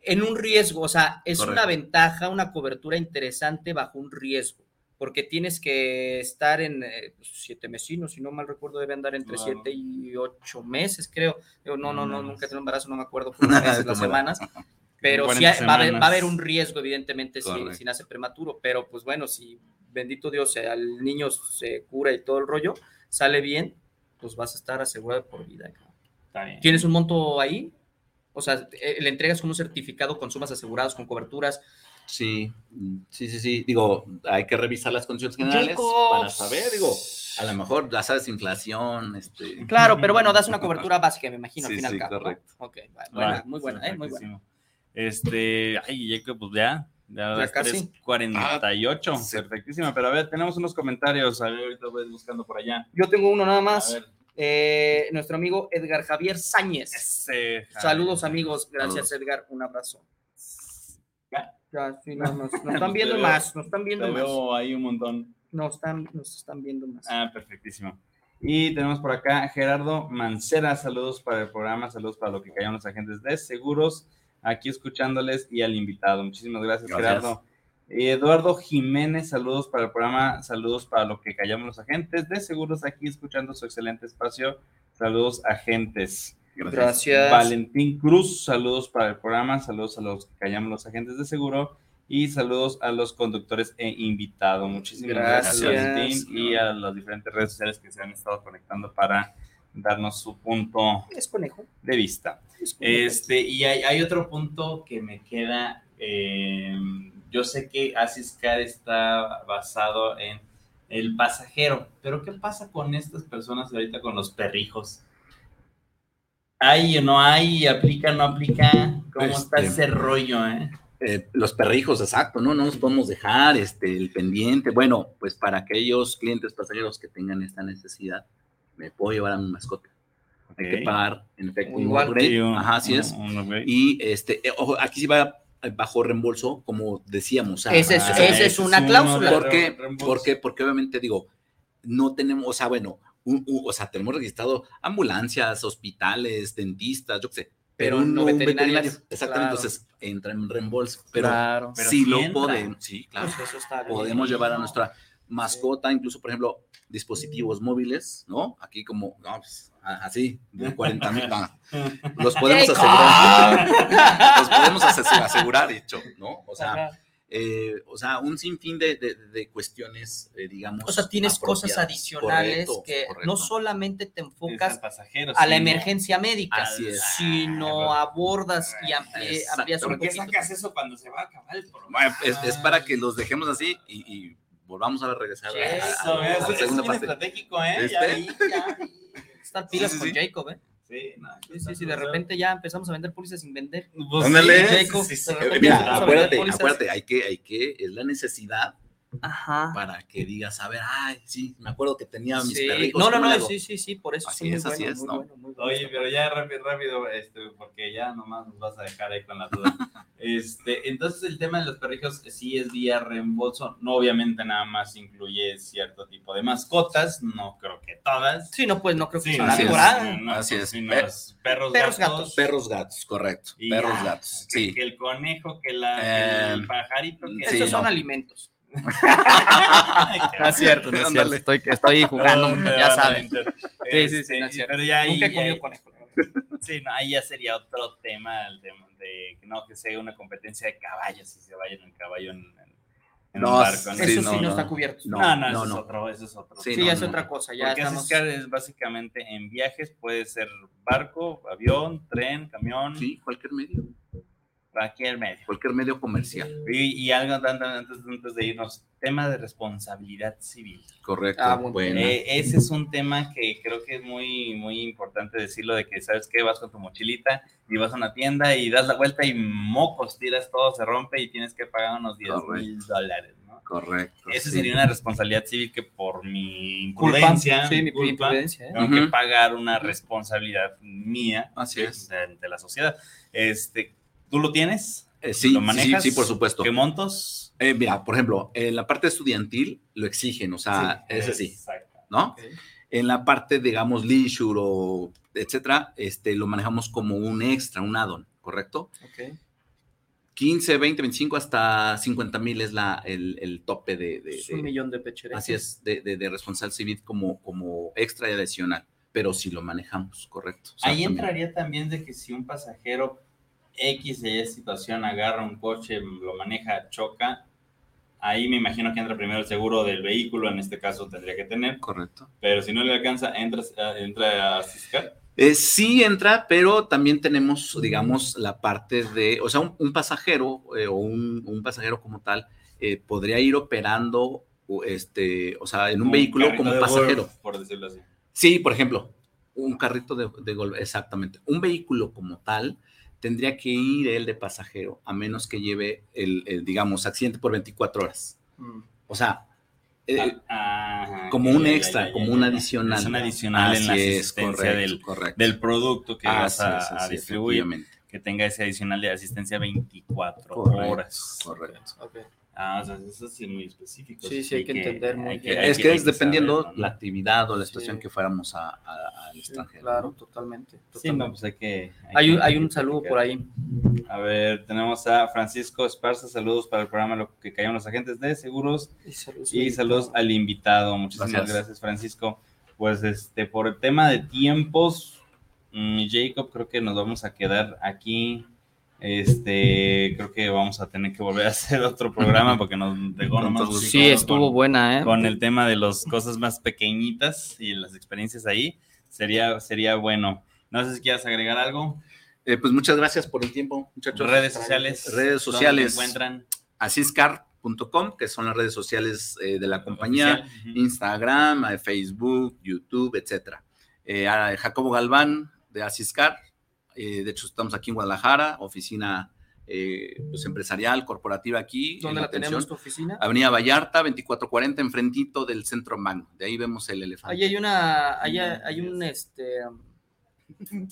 en un riesgo, o sea, es una ventaja, una cobertura interesante bajo un riesgo, porque tienes que estar en eh, pues, siete mesinos, si no mal recuerdo, debe andar entre Claro. siete y ocho meses, creo. Yo, no, no, no, Mm. nunca he tenido embarazo, no me acuerdo meses, las semanas, pero sí 40 hay- va, a haber, va a haber un riesgo, evidentemente, si, si nace prematuro, pero pues bueno, si bendito Dios, al niño se cura y todo el rollo, sale bien, pues vas a estar asegurado por vida. Está bien. ¿Tienes un monto ahí? O sea, eh, le entregas como un certificado con sumas aseguradas, con coberturas. Sí, sí, sí, sí. Digo, hay que revisar las condiciones generales para saber, digo, a lo mejor, ya sabes, inflación, este. Claro, pero bueno, das una cobertura básica, me imagino, Sí, al fin y al sí, cabo. ¿no? correcto. Ok, buena, Ah, muy buena, eh, muy buena. Este, ay, Jacob, pues ya, Ya las 48. Ah, sí. Perfectísima. Pero a ver, tenemos unos comentarios. A ver, ahorita voy buscando por allá. Yo tengo uno nada A más. ver. Eh, nuestro amigo Edgar Javier Sáñez. Ese, Saludos amigos, gracias Saludos. Edgar, un abrazo. Ya. Sí, no, nos, nos están viendo más, nos están Te viendo más. veo ahí un montón. Nos están, nos están viendo más. Ah, perfectísimo. Y tenemos por acá Gerardo Mancera, saludos para el programa, saludos para lo que callaron los agentes de seguros, aquí escuchándoles y al invitado. Muchísimas gracias, Gracias. Gerardo. Eduardo Jiménez, saludos para el programa, saludos para lo que callamos los agentes de seguros, aquí escuchando su excelente espacio. Saludos, agentes. Gracias. Valentín Cruz, saludos para el programa, saludos a los que callamos los agentes de seguro y saludos a los conductores e invitados. Muchísimas gracias, Gracias. Valentín, y a las diferentes redes sociales que se han estado conectando para darnos su punto Es conejo. de vista. es conejo. Este, y hay, hay otro punto que me queda. eh, yo sé que Asiscar está basado en el pasajero, pero ¿qué pasa con estas personas ahorita con los perrijos? ¿Hay o no hay? ¿Aplica o no aplica? ¿Cómo está Este, ese rollo, eh? Eh, los perrijos, exacto, ¿no? No nos podemos dejar este, el pendiente. Bueno, pues para aquellos clientes pasajeros que tengan esta necesidad, me puedo llevar a mi mascota. Hay que pagar, en efecto, un Igual upgrade. Ajá, así es. un. Y este, eh, ojo, aquí sí va bajo reembolso, como decíamos. Ese es- ah, ese es una cláusula. de ¿Por qué? reembolso. ¿Por qué? Porque obviamente digo, no tenemos, o sea, bueno, un- un- o sea, tenemos registrado ambulancias, hospitales, dentistas, yo qué sé, pero, Pero no veterinario. Exactamente, Claro. entonces entra en reembolso, pero claro. Pero sí lo podemos, sí, claro. Pues eso está bien. Podemos llevar a nuestra mascota, incluso, por ejemplo, dispositivos móviles, ¿no? Aquí como, no, pues, así, de 40 mil, no, los podemos asegurar. los podemos ase- asegurar, dicho, ¿no? O sea, Ajá. Eh, o sea, un sinfín de, de, de cuestiones, eh, digamos. O sea, tienes cosas adicionales Correcto, que correcto. no solamente te Es enfocas a la emergencia médica, es. sino abordas y ampli- Exacto. amplías un ¿Por qué poquito. sacas eso cuando se va a acabar el programa? Es, es para que los dejemos así y, y volvamos a regresar a- a, a- Eso, a eso, la es segunda bien parte. estratégico, ¿eh? ¿Viste? Ya vi, ya vi. Están pilas Sí, sí, con sí. Jacob, ¿eh? Sí, no, Sí, sí, sí, de repente ya empezamos a vender pólizas sin vender. Pues mira, acuérdate, acuérdate, hay que, hay que, es la necesidad Ajá. para que digas, a ver, ay, sí, me acuerdo que tenía mis Sí. No, no, no, sí, sí, sí, por eso Así es así bueno, es, muy ¿no? bueno, muy bueno. Oye, pero ya rápido, rápido, este, porque ya nomás nos vas a dejar ahí con la duda. Este, entonces el tema de los perrijos sí es vía reembolso. No, obviamente nada más incluye cierto tipo de mascotas, no creo que todas. Sí, no, pues no creo que Sí, así una es. no, Así es. perros, perros, gatos. gatos. Perros gatos, correcto. y perros ya, gatos, que- sí. Que el conejo, que, la, que Eh, el pajarito, que sí, Estos son no. alimentos. No es cierto, no es cierto. Ándale. Estoy, estoy jugando, No, me ya saben. meter. Sí, sí, sí, no es cierto. Pero ya ahí, he comido conejo. Sí, no, ahí ya sería otro tema, el tema de que no que sea una competencia de caballos y se vayan en caballo en, en- en No, un barco. ¿no? Eso sí no, no, no. está cubierto. No, No, no, eso no, es otro, eso es otro. Sí, Sí, no, ya es no, otra cosa. Ya Porque estamos. Es básicamente en viajes, puede ser barco, avión, tren, camión, Sí, cualquier medio, cualquier medio. cualquier medio comercial. Y, y algo antes, antes de irnos, tema de responsabilidad civil. Correcto. Ah, bueno. bueno. Eh, ese es un tema que creo que es muy, muy importante decirlo, de que, ¿sabes qué? Vas con tu mochilita y vas a una tienda y das la vuelta y mocos, tiras todo, se rompe y tienes que pagar unos 10 mil dólares, ¿no? Correcto. Esa sí. sería una responsabilidad civil que por mi Culpa. imprudencia, Sí, mi culpa, imprudencia, ¿eh? tengo que pagar una responsabilidad mía Así es. de, de la sociedad. Este, ¿Tú lo tienes? Eh, sí, ¿Lo sí, manejas? sí, sí, por supuesto. ¿Qué montos? Eh, mira, por ejemplo, en la parte estudiantil lo exigen, o sea, es así, Exacto. ¿no? En la parte, digamos, leisure o etcétera, este, lo manejamos como un extra, un add-on, ¿correcto? Ok. 15, 20, 25 hasta 50 mil es la, el, el tope de, de- un millón de pecheres. así es, de, de, responsabilidad civil como, como extra y adicional, pero si lo manejamos, correcto. Ahí entraría también de que si un pasajero X de situación agarra un coche, lo maneja, choca, ahí me imagino que entra primero el seguro del vehículo, en este caso tendría que tener, Correcto. pero si no le alcanza, entra, entra a Ciscar. Eh, sí entra, pero también tenemos, digamos, la parte de, o sea, un, un pasajero eh, o un, un pasajero como tal eh, podría ir operando, este, o sea, en un vehículo como pasajero. golf, por decirlo así. Sí, por ejemplo, un carrito de, de golf, exactamente. Un vehículo como tal tendría que ir él de pasajero, a menos que lleve el, el, digamos, accidente por 24 horas. Mm. O sea, eh, Ajá, como un ya, extra, ya, ya, como ya, un adicional. Es un adicional en la es, asistencia correcto, del, correcto. del producto que vas Así a, es, distribuir, que tenga ese adicional de asistencia 24 Correcto, horas. Correcto. Ok. Ah, o sea, eso sí es muy específico. Sí, sí, hay que entender muy hay bien. hay Es que es dependiendo la actividad o la situación Sí. que fuéramos a- a- al Sí, extranjero. claro, ¿no? totalmente. Sí, totalmente. no, pues hay que. hay, que- un, hay que un saludo por ahí. A ver, tenemos a Francisco Esparza, saludos para el programa Lo que callan los agentes de seguros Y saludos, y saludos al invitado. Muchísimas gracias, Gracias. Francisco. Pues este, por el tema de tiempos, mm, Jacob, creo que nos vamos a quedar aquí. Este, creo que vamos a tener que volver a hacer otro programa porque nos dejó nomás Sí, con- estuvo buena, ¿eh? con el tema de las cosas más pequeñitas y las experiencias ahí. Sería, sería bueno. No sé si quieras agregar algo. Eh, pues muchas gracias por el tiempo, muchachos. Redes sociales. Redes ¿dónde sociales. encuentran. Asiscar.com, que son las redes sociales eh, de la compañía. Oficial. Ujú. Instagram, eh, Facebook, YouTube, etcétera. Eh, a Jacobo Galván de Asiscar, eh, de hecho estamos aquí en Guadalajara, oficina eh, pues, empresarial, corporativa aquí. ¿Dónde la tenemos tu oficina? Avenida Vallarta, 2440, enfrentito del Centro Magno. De ahí vemos el elefante. Ahí hay una, ahí hay, hay un, este,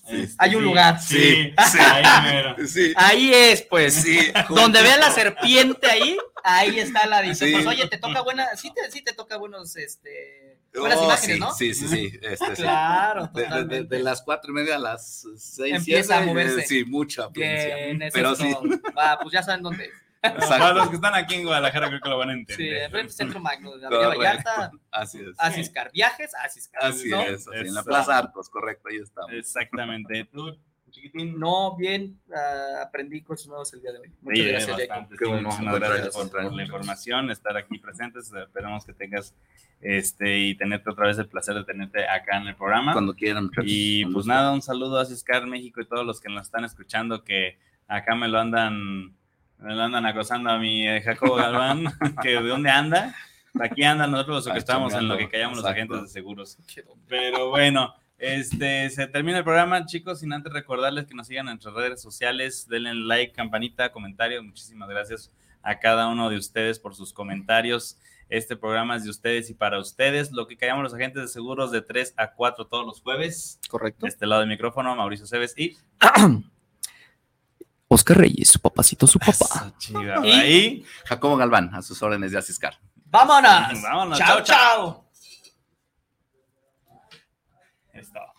Este, Hay un sí, lugar. Sí, Sí, sí. Ahí mero. Sí, ahí es, pues, sí. donde vean la serpiente ahí, ahí está la dice, Sí. pues oye, te toca buena, sí te, sí te toca buenos, este, buenas Oh, imágenes, sí, ¿no? Sí, sí, sí. este, sí. Claro, De, de- de- de las cuatro y media a las seis, Empieza a siete, moverse. eh, Sí, mucha. Bien, Pero es sí. Va, pues ya saben dónde. es. Para los que están aquí en Guadalajara creo que lo van a Sí, entender. enfrente Centro Magno, de Avenida. Vallarta, Así es. Asiscar. Viajes, Asiscar. Así ¿no? es, así, en la. Plaza Arcos, correcto, ahí estamos. Exactamente. ¿Tú, chiquitín? No, bien, ah, aprendí cosas nuevas el día de hoy. Muchas Sí, gracias, bastante. Sí, bueno, al gracias por, la información, estar aquí presentes. Esperamos que tengas este y tenerte otra vez el placer de tenerte acá en el programa. Cuando quieran, muchachos. Y pues gusto. nada, un saludo a Ciscar México y todos los que nos están escuchando que acá me lo andan, me lo andan acosando a mi eh, Jacobo Galván, que de dónde anda. Aquí andan nosotros los que estamos en lo que callamos los exacto. agentes de seguros. Pero bueno, este se termina el programa, chicos, sin antes recordarles que nos sigan en nuestras redes sociales, denle like, campanita, comentarios. Muchísimas gracias a cada uno de ustedes por sus comentarios. Este programa es de ustedes y para ustedes. Lo que callamos los agentes de seguros de 3 a 4 todos los jueves. Correcto. De este lado del micrófono, Mauricio Cebes y Oscar Reyes, su papacito, su papá. Eso, Y- ahí. Jacobo Galván, a sus órdenes de Asiscar. ¡Vámonos! Vámonos, ¡Chao, chao, chao. chao! でした。